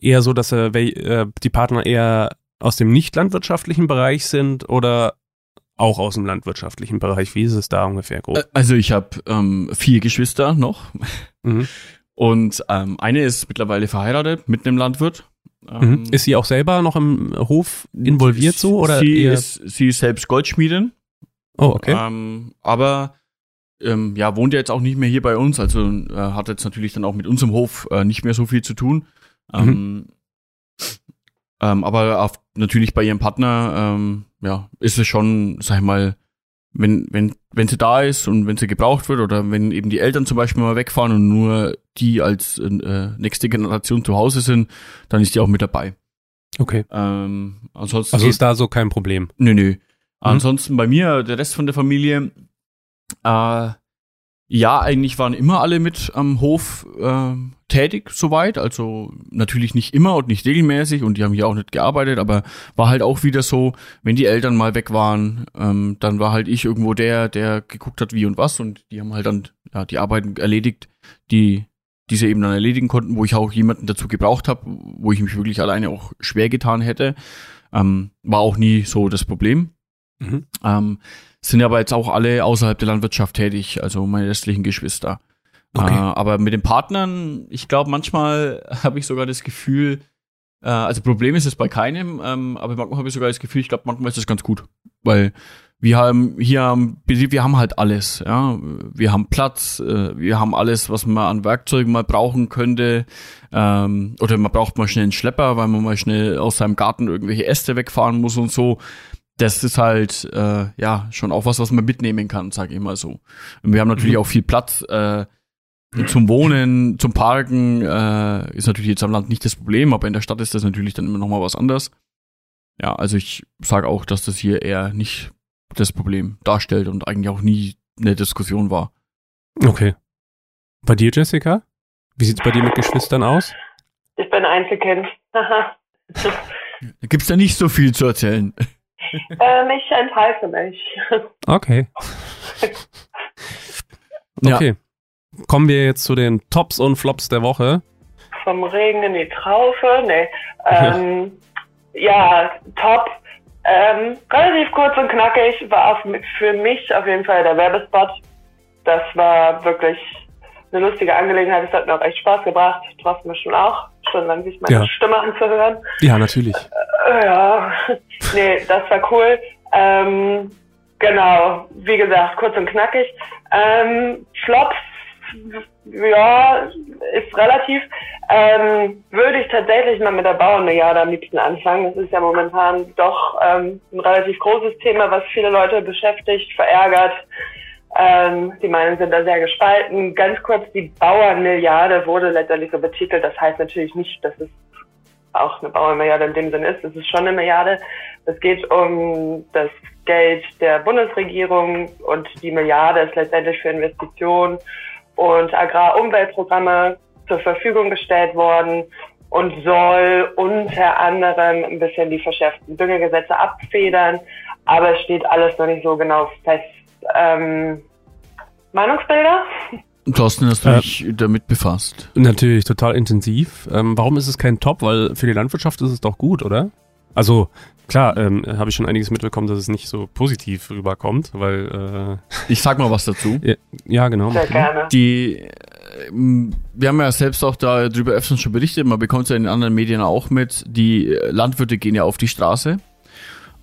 eher so, dass äh, die Partner eher aus dem nicht landwirtschaftlichen Bereich sind oder auch aus dem landwirtschaftlichen Bereich? Wie ist es da ungefähr grob? Also ich habe ähm, vier Geschwister noch mhm. und ähm, eine ist mittlerweile verheiratet mit einem Landwirt. Ähm, ist sie auch selber noch im Hof involviert so? Oder sie, ist, sie ist selbst Goldschmiedin. Oh, okay. Ähm, aber ähm, ja, wohnt ja jetzt auch nicht mehr hier bei uns, also äh, hat jetzt natürlich dann auch mit unserem Hof äh, nicht mehr so viel zu tun. Mhm. Ähm, ähm, aber auf, natürlich bei ihrem Partner, ähm, ja, ist es schon, sag ich mal, wenn, wenn, wenn sie da ist und wenn sie gebraucht wird oder wenn eben die Eltern zum Beispiel mal wegfahren und nur die als äh, nächste Generation zu Hause sind, dann ist die auch mit dabei. Okay. Ähm, ansonsten also ist da so kein Problem. Nö, nö. Mhm. Ansonsten bei mir, der Rest von der Familie, äh, Ja, eigentlich waren immer alle mit am Hof äh, tätig soweit. Also natürlich nicht immer und nicht regelmäßig und die haben hier auch nicht gearbeitet, aber war halt auch wieder so, wenn die Eltern mal weg waren, ähm, dann war halt ich irgendwo der, der geguckt hat, wie und was und die haben halt dann ja, die Arbeiten erledigt, die diese eben dann erledigen konnten, wo ich auch jemanden dazu gebraucht habe, wo ich mich wirklich alleine auch schwer getan hätte. Ähm, war auch nie so das Problem. Mhm. Ähm, sind aber jetzt auch alle außerhalb der Landwirtschaft tätig, also meine restlichen Geschwister. Okay. Äh, aber mit den Partnern, ich glaube, manchmal habe ich sogar das Gefühl, äh, also Problem ist es bei keinem, ähm, aber manchmal habe ich sogar das Gefühl, ich glaube, manchmal ist das ganz gut, weil wir haben hier am Betrieb, wir haben halt alles, ja. Wir haben Platz, äh, wir haben alles, was man an Werkzeugen mal brauchen könnte. Ähm, oder man braucht mal schnell einen Schlepper, weil man mal schnell aus seinem Garten irgendwelche Äste wegfahren muss und so das ist halt äh, ja schon auch was, was man mitnehmen kann, sage ich mal so. Und wir haben natürlich mhm. auch viel Platz äh, zum Wohnen, zum Parken. Äh, ist natürlich jetzt am Land nicht das Problem, aber in der Stadt ist das natürlich dann immer noch mal was anderes. Ja, also ich sage auch, dass das hier eher nicht das Problem darstellt und eigentlich auch nie eine Diskussion war. Okay. Bei dir, Jessica? Wie sieht's bei dir mit Geschwistern aus? Ich bin Einzelkind. da gibt's da nicht so viel zu erzählen ähm, ich enthalte mich. Okay. okay. Kommen wir jetzt zu den Tops und Flops der Woche. Vom Regen in die Traufe, nee. Ähm, ja. ja, top. Ähm, relativ kurz und knackig war für mich auf jeden Fall der Werbespot. Das war wirklich eine lustige Angelegenheit. Es hat mir auch echt Spaß gebracht. Trotzdem schon auch. Schon lang sich meine ja. Stimme anzuhören. Ja, natürlich. Äh, ja, nee, das war cool. Ähm, genau, wie gesagt, kurz und knackig. Ähm, Flops, ja, ist relativ. Ähm, würde ich tatsächlich mal mit der Bauernmilliarde am liebsten anfangen. Das ist ja momentan doch ähm, ein relativ großes Thema, was viele Leute beschäftigt, verärgert. Ähm, die Meinungen sind da sehr gespalten. Ganz kurz, die Bauernmilliarde wurde letztendlich so betitelt. Das heißt natürlich nicht, dass es auch eine Bauernmilliarde in dem Sinne ist. Es ist schon eine Milliarde. Es geht um das Geld der Bundesregierung und die Milliarde ist letztendlich für Investitionen und Agrarumweltprogramme zur Verfügung gestellt worden und soll unter anderem ein bisschen die verschärften Düngegesetze abfedern. Aber es steht alles noch nicht so genau fest, ähm, Meinungsbilder. Thorsten, hast du äh, dich damit befasst? Natürlich, total intensiv. Ähm, warum ist es kein Top? Weil für die Landwirtschaft ist es doch gut, oder? Also, klar, ähm, habe ich schon einiges mitbekommen, dass es nicht so positiv rüberkommt, weil... Äh, ich sag mal was dazu. Ja, ja genau. Sehr gerne. Die, äh, wir haben ja selbst auch darüber öfters schon berichtet, man bekommt es ja in den anderen Medien auch mit, die Landwirte gehen ja auf die Straße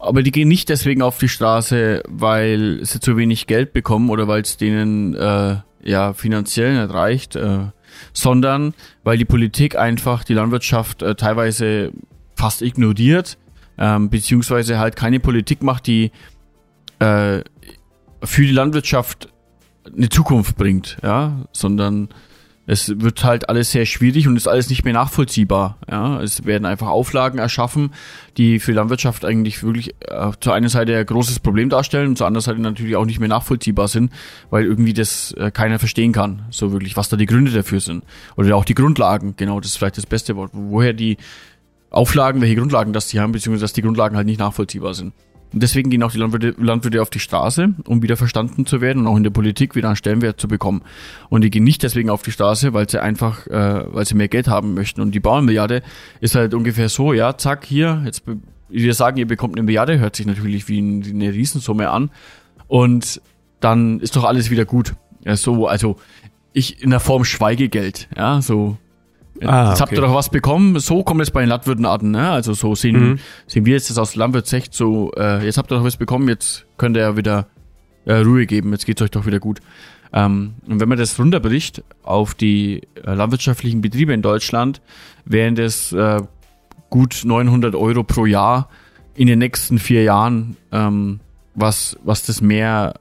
aber die gehen nicht deswegen auf die Straße, weil sie zu wenig Geld bekommen oder weil es denen äh, ja finanziell nicht reicht, äh, sondern weil die Politik einfach die Landwirtschaft äh, teilweise fast ignoriert, ähm, beziehungsweise halt keine Politik macht, die äh, für die Landwirtschaft eine Zukunft bringt, ja, sondern es wird halt alles sehr schwierig und ist alles nicht mehr nachvollziehbar. Ja, es werden einfach Auflagen erschaffen, die für Landwirtschaft eigentlich wirklich äh, zur einen Seite ein großes Problem darstellen und zur anderen Seite natürlich auch nicht mehr nachvollziehbar sind, weil irgendwie das äh, keiner verstehen kann, so wirklich, was da die Gründe dafür sind. Oder auch die Grundlagen, genau, das ist vielleicht das beste Wort. Woher die Auflagen, welche Grundlagen das die haben, beziehungsweise dass die Grundlagen halt nicht nachvollziehbar sind. Und deswegen gehen auch die Landwirte, Landwirte auf die Straße, um wieder verstanden zu werden und auch in der Politik wieder einen Stellenwert zu bekommen. Und die gehen nicht deswegen auf die Straße, weil sie einfach, äh, weil sie mehr Geld haben möchten. Und die Bauernmilliarde ist halt ungefähr so, ja, zack, hier, jetzt wir sagen, ihr bekommt eine Milliarde, hört sich natürlich wie, ein, wie eine Riesensumme an. Und dann ist doch alles wieder gut. Ja, so, also ich in der Form Schweigegeld, ja, so Ah, jetzt habt ihr doch was bekommen. So kommt es bei den Landwirten an. Ne? Also so sehen, mhm. sehen wir jetzt das aus Landwirtsecht so, äh, jetzt habt ihr doch was bekommen, jetzt könnt ihr ja wieder äh, Ruhe geben, jetzt geht's euch doch wieder gut. Ähm, und wenn man das runterbricht auf die äh, landwirtschaftlichen Betriebe in Deutschland, wären das äh, gut 900 Euro pro Jahr in den nächsten vier Jahren, ähm, was, was das mehr,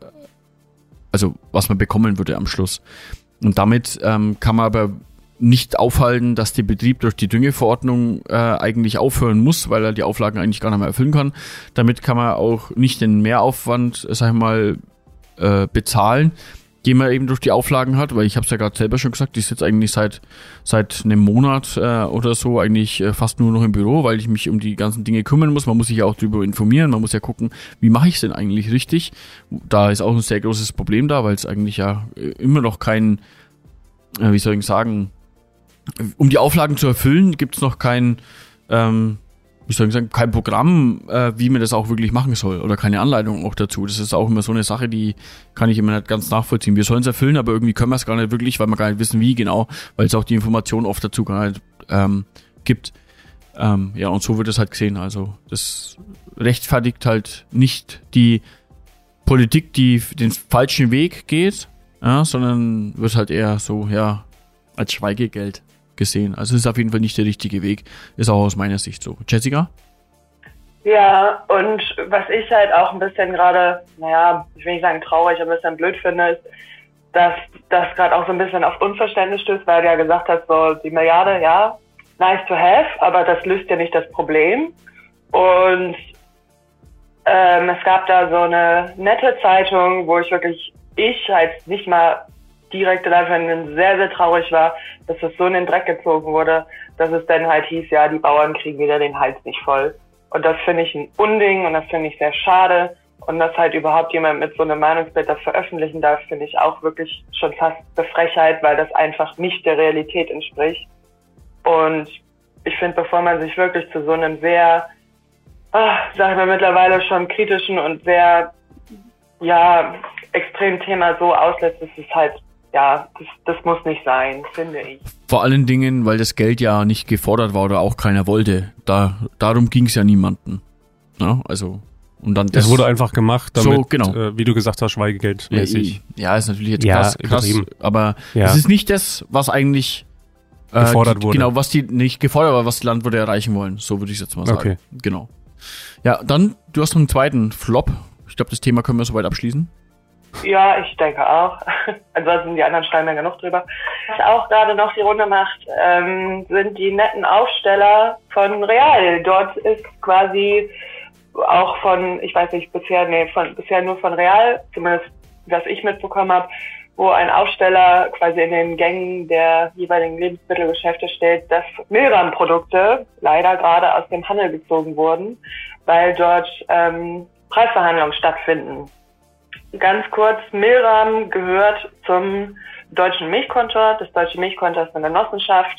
also was man bekommen würde am Schluss. Und damit ähm, kann man aber nicht aufhalten, dass der Betrieb durch die Düngeverordnung äh, eigentlich aufhören muss, weil er die Auflagen eigentlich gar nicht mehr erfüllen kann. Damit kann man auch nicht den Mehraufwand, sag ich mal, äh, bezahlen, die man eben durch die Auflagen hat, weil ich habe es ja gerade selber schon gesagt, ich sitze eigentlich seit seit einem Monat äh, oder so eigentlich äh, fast nur noch im Büro, weil ich mich um die ganzen Dinge kümmern muss. Man muss sich ja auch darüber informieren, man muss ja gucken, wie mache ich es denn eigentlich richtig. Da ist auch ein sehr großes Problem da, weil es eigentlich ja äh, immer noch kein, äh, wie soll ich sagen, um die Auflagen zu erfüllen, gibt es noch kein ähm, wie soll ich sagen, kein Programm, äh, wie man das auch wirklich machen soll oder keine Anleitung auch dazu. Das ist auch immer so eine Sache, die kann ich immer nicht ganz nachvollziehen. Wir sollen es erfüllen, aber irgendwie können wir es gar nicht wirklich, weil wir gar nicht wissen, wie genau, weil es auch die Information oft dazu gar nicht ähm, gibt. Ähm, ja, und so wird es halt gesehen. Also das rechtfertigt halt nicht die Politik, die den falschen Weg geht, ja, sondern wird halt eher so, ja, als Schweigegeld gesehen. Also es ist auf jeden Fall nicht der richtige Weg. Ist auch aus meiner Sicht so. Jessica? Ja, und was ich halt auch ein bisschen gerade, naja, ich will nicht sagen traurig, ein bisschen blöd finde, ist, dass das gerade auch so ein bisschen auf Unverständnis stößt, weil du ja gesagt hast, so die Milliarde, ja, nice to have, aber das löst ja nicht das Problem. Und ähm, es gab da so eine nette Zeitung, wo ich wirklich, ich halt nicht mal direkt Live-Fernsehen sehr, sehr traurig war, dass es so in den Dreck gezogen wurde, dass es dann halt hieß, ja, die Bauern kriegen wieder den Hals nicht voll. Und das finde ich ein Unding und das finde ich sehr schade. Und dass halt überhaupt jemand mit so einem Meinungsbild das veröffentlichen darf, finde ich auch wirklich schon fast eine Frechheit, weil das einfach nicht der Realität entspricht. Und ich finde, bevor man sich wirklich zu so einem sehr, ach, sagen wir mittlerweile schon kritischen und sehr, ja, extremen Thema so auslässt, ist es halt ja, das, das muss nicht sein, finde ich. Vor allen Dingen, weil das Geld ja nicht gefordert war oder auch keiner wollte. Da, darum ging es ja niemanden. Ja, also und dann das, wurde einfach gemacht, damit, so, genau. äh, wie du gesagt hast, Schweigegeldmäßig. Ja, ja, ist natürlich jetzt ja, krass, krass aber ja. es ist nicht das, was eigentlich äh, gefordert wurde. Genau, was die nicht gefordert war, was die Landwirte erreichen wollen. So würde ich jetzt mal sagen. Okay. Genau. Ja, dann, du hast noch einen zweiten Flop. Ich glaube, das Thema können wir soweit abschließen. Ja, ich denke auch. Ansonsten die anderen schreiben ja genug drüber. Was auch gerade noch die Runde macht, ähm, sind die netten Aufsteller von Real. Dort ist quasi auch von, ich weiß nicht, bisher, nee, von, bisher nur von Real, zumindest was ich mitbekommen habe, wo ein Aufsteller quasi in den Gängen der jeweiligen Lebensmittelgeschäfte steht, dass Milram-Produkte leider gerade aus dem Handel gezogen wurden, weil dort ähm, Preisverhandlungen stattfinden. Ganz kurz, Milram gehört zum Deutschen Milchkontor. Das Deutsche Milchkontor ist eine Genossenschaft.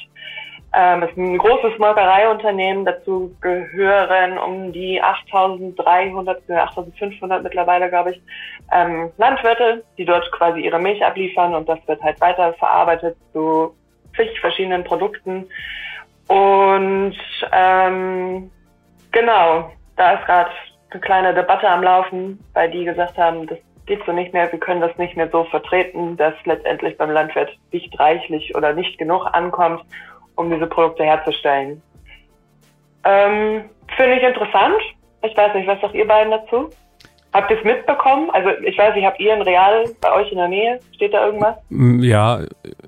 Ähm, ist ein großes Molkereiunternehmen. Dazu gehören um die 8.300, 8.500 mittlerweile, glaube ich, ähm, Landwirte, die dort quasi ihre Milch abliefern und das wird halt weiter verarbeitet zu zig verschiedenen Produkten. Und ähm, genau, da ist gerade eine kleine Debatte am Laufen, weil die gesagt haben, das geht so nicht mehr, wir können das nicht mehr so vertreten, dass letztendlich beim Landwirt nicht reichlich oder nicht genug ankommt, um diese Produkte herzustellen. Ähm, Finde ich interessant. Ich weiß nicht, was sagt ihr beiden dazu? Habt ihr es mitbekommen? Also ich weiß nicht, habt ihr ein Real bei euch in der Nähe? Steht da irgendwas? Mm, ja,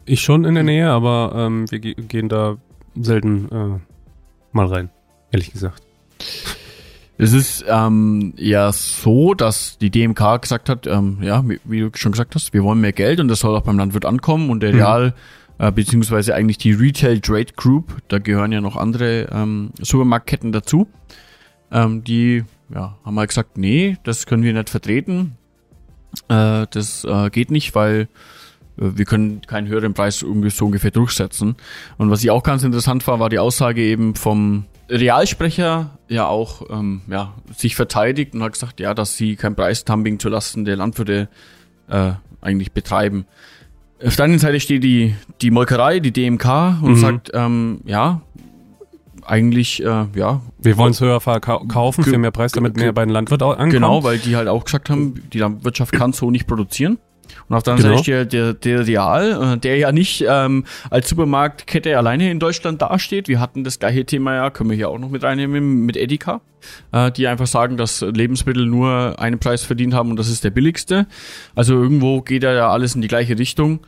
ich schon in der Nähe, aber ähm, wir gehen da selten äh, mal rein, ehrlich gesagt. Es ist ähm, ja so, dass die DMK gesagt hat, ähm, ja, wie du schon gesagt hast, wir wollen mehr Geld und das soll auch beim Landwirt ankommen und der mhm. Real, äh, beziehungsweise eigentlich die Retail Trade Group, da gehören ja noch andere ähm, Supermarktketten dazu, ähm, die ja, haben mal halt gesagt, nee, das können wir nicht vertreten, äh, das äh, geht nicht, weil wir können keinen höheren Preis so ungefähr durchsetzen. Und was ich auch ganz interessant war, war die Aussage eben vom Realsprecher ja auch ähm, ja, sich verteidigt und hat gesagt, ja, dass sie kein Preistumbling zulasten der Landwirte äh, eigentlich betreiben. Auf der anderen Seite steht die, die Molkerei, die DMK und mhm. sagt, ähm, ja, eigentlich, äh, ja. Wir wollen es höher verkaufen für mehr Preis, damit mehr bei den Landwirten ankommt. Genau, weil die halt auch gesagt haben, die Landwirtschaft kann so nicht produzieren. Und auf der anderen genau. Seite der, der, der Real, äh, der ja nicht ähm, als Supermarktkette alleine in Deutschland dasteht. Wir hatten das gleiche Thema ja, können wir hier auch noch mit reinnehmen, mit Edeka, äh, die einfach sagen, dass Lebensmittel nur einen Preis verdient haben und das ist der billigste. Also irgendwo geht ja alles in die gleiche Richtung.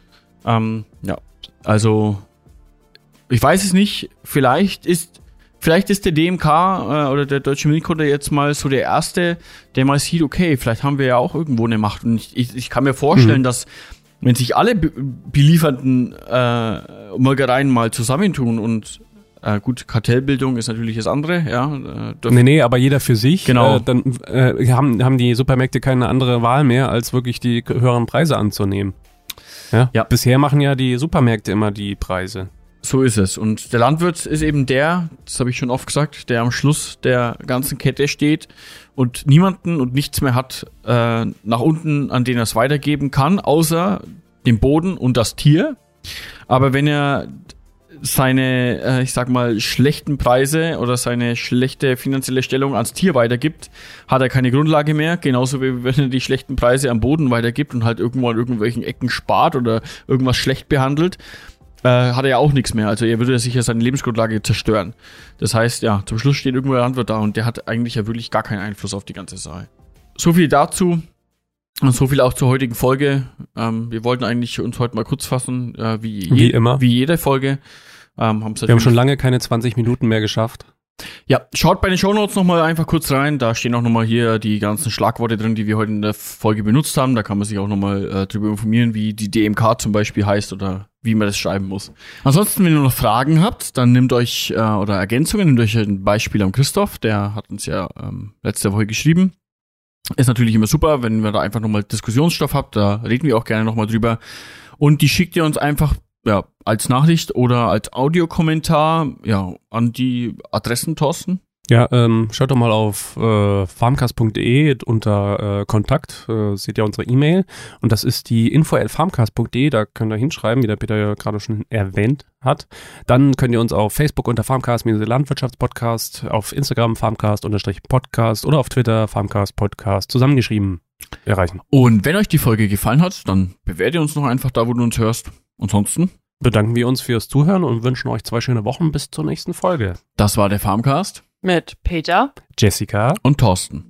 Ähm, ja, also ich weiß es nicht. Vielleicht ist vielleicht ist der DMK äh, oder der Deutsche Milchkunde jetzt mal so der Erste, der mal sieht, okay, vielleicht haben wir ja auch irgendwo eine Macht. Und ich, ich, ich kann mir vorstellen, mhm. dass wenn sich alle be belieferten äh, Molkereien mal zusammentun und äh, gut, Kartellbildung ist natürlich das andere, ja. Äh, Nee, nee, aber jeder für sich. Genau. Äh, dann äh, haben, haben die Supermärkte keine andere Wahl mehr, als wirklich die höheren Preise anzunehmen. Ja? Ja. Bisher machen ja die Supermärkte immer die Preise. So ist es. Und der Landwirt ist eben der, das habe ich schon oft gesagt, der am Schluss der ganzen Kette steht und niemanden und nichts mehr hat äh, nach unten, an den er es weitergeben kann, außer dem Boden und das Tier. Aber wenn er seine, äh, ich sag mal, schlechten Preise oder seine schlechte finanzielle Stellung ans Tier weitergibt, hat er keine Grundlage mehr. Genauso wie wenn er die schlechten Preise am Boden weitergibt und halt irgendwo an irgendwelchen Ecken spart oder irgendwas schlecht behandelt, äh, hat er ja auch nichts mehr. Also er würde sicher seine Lebensgrundlage zerstören. Das heißt, ja, zum Schluss steht irgendwo der Landwirt da und der hat eigentlich ja wirklich gar keinen Einfluss auf die ganze Sache. So viel dazu. Und so viel auch zur heutigen Folge. Ähm, wir wollten eigentlich uns heute mal kurz fassen, äh, wie, je, Wie immer. Wie jede Folge. Ähm, Wir haben schon lange keine 20 Minuten mehr geschafft. Ja, schaut bei den Shownotes nochmal einfach kurz rein. Da stehen auch nochmal hier die ganzen Schlagworte drin, die wir heute in der Folge benutzt haben. Da kann man sich auch nochmal äh, drüber informieren, wie die DMK zum Beispiel heißt oder wie man das schreiben muss. Ansonsten, wenn ihr noch Fragen habt, dann nehmt euch, äh, oder Ergänzungen, nehmt euch ein Beispiel am Christoph. Der hat uns ja ähm, letzte Woche geschrieben. Ist natürlich immer super, wenn wir da einfach nochmal Diskussionsstoff habt. Da reden wir auch gerne nochmal drüber. Und die schickt ihr uns einfach ja, als Nachricht oder als Audiokommentar ja, an die Adressen, Thorsten. Ja, ähm, schaut doch mal auf äh, farmcast.de unter äh, Kontakt, äh, seht ihr unsere E-Mail und das ist die info.farmcast.de, da könnt ihr hinschreiben, wie der Peter ja gerade schon erwähnt hat. Dann könnt ihr uns auf Facebook unter Farmcast, Landwirtschaftspodcast, auf Instagram Farmcast-Podcast oder auf Twitter Farmcast Podcast zusammengeschrieben erreichen. Und wenn euch die Folge gefallen hat, dann bewerte uns noch einfach da, wo du uns hörst. Ansonsten, Bedanken wir uns fürs Zuhören und wünschen euch zwei schöne Wochen bis zur nächsten Folge. das war der Farmcast Mit Peter. Jessica. und Thorsten.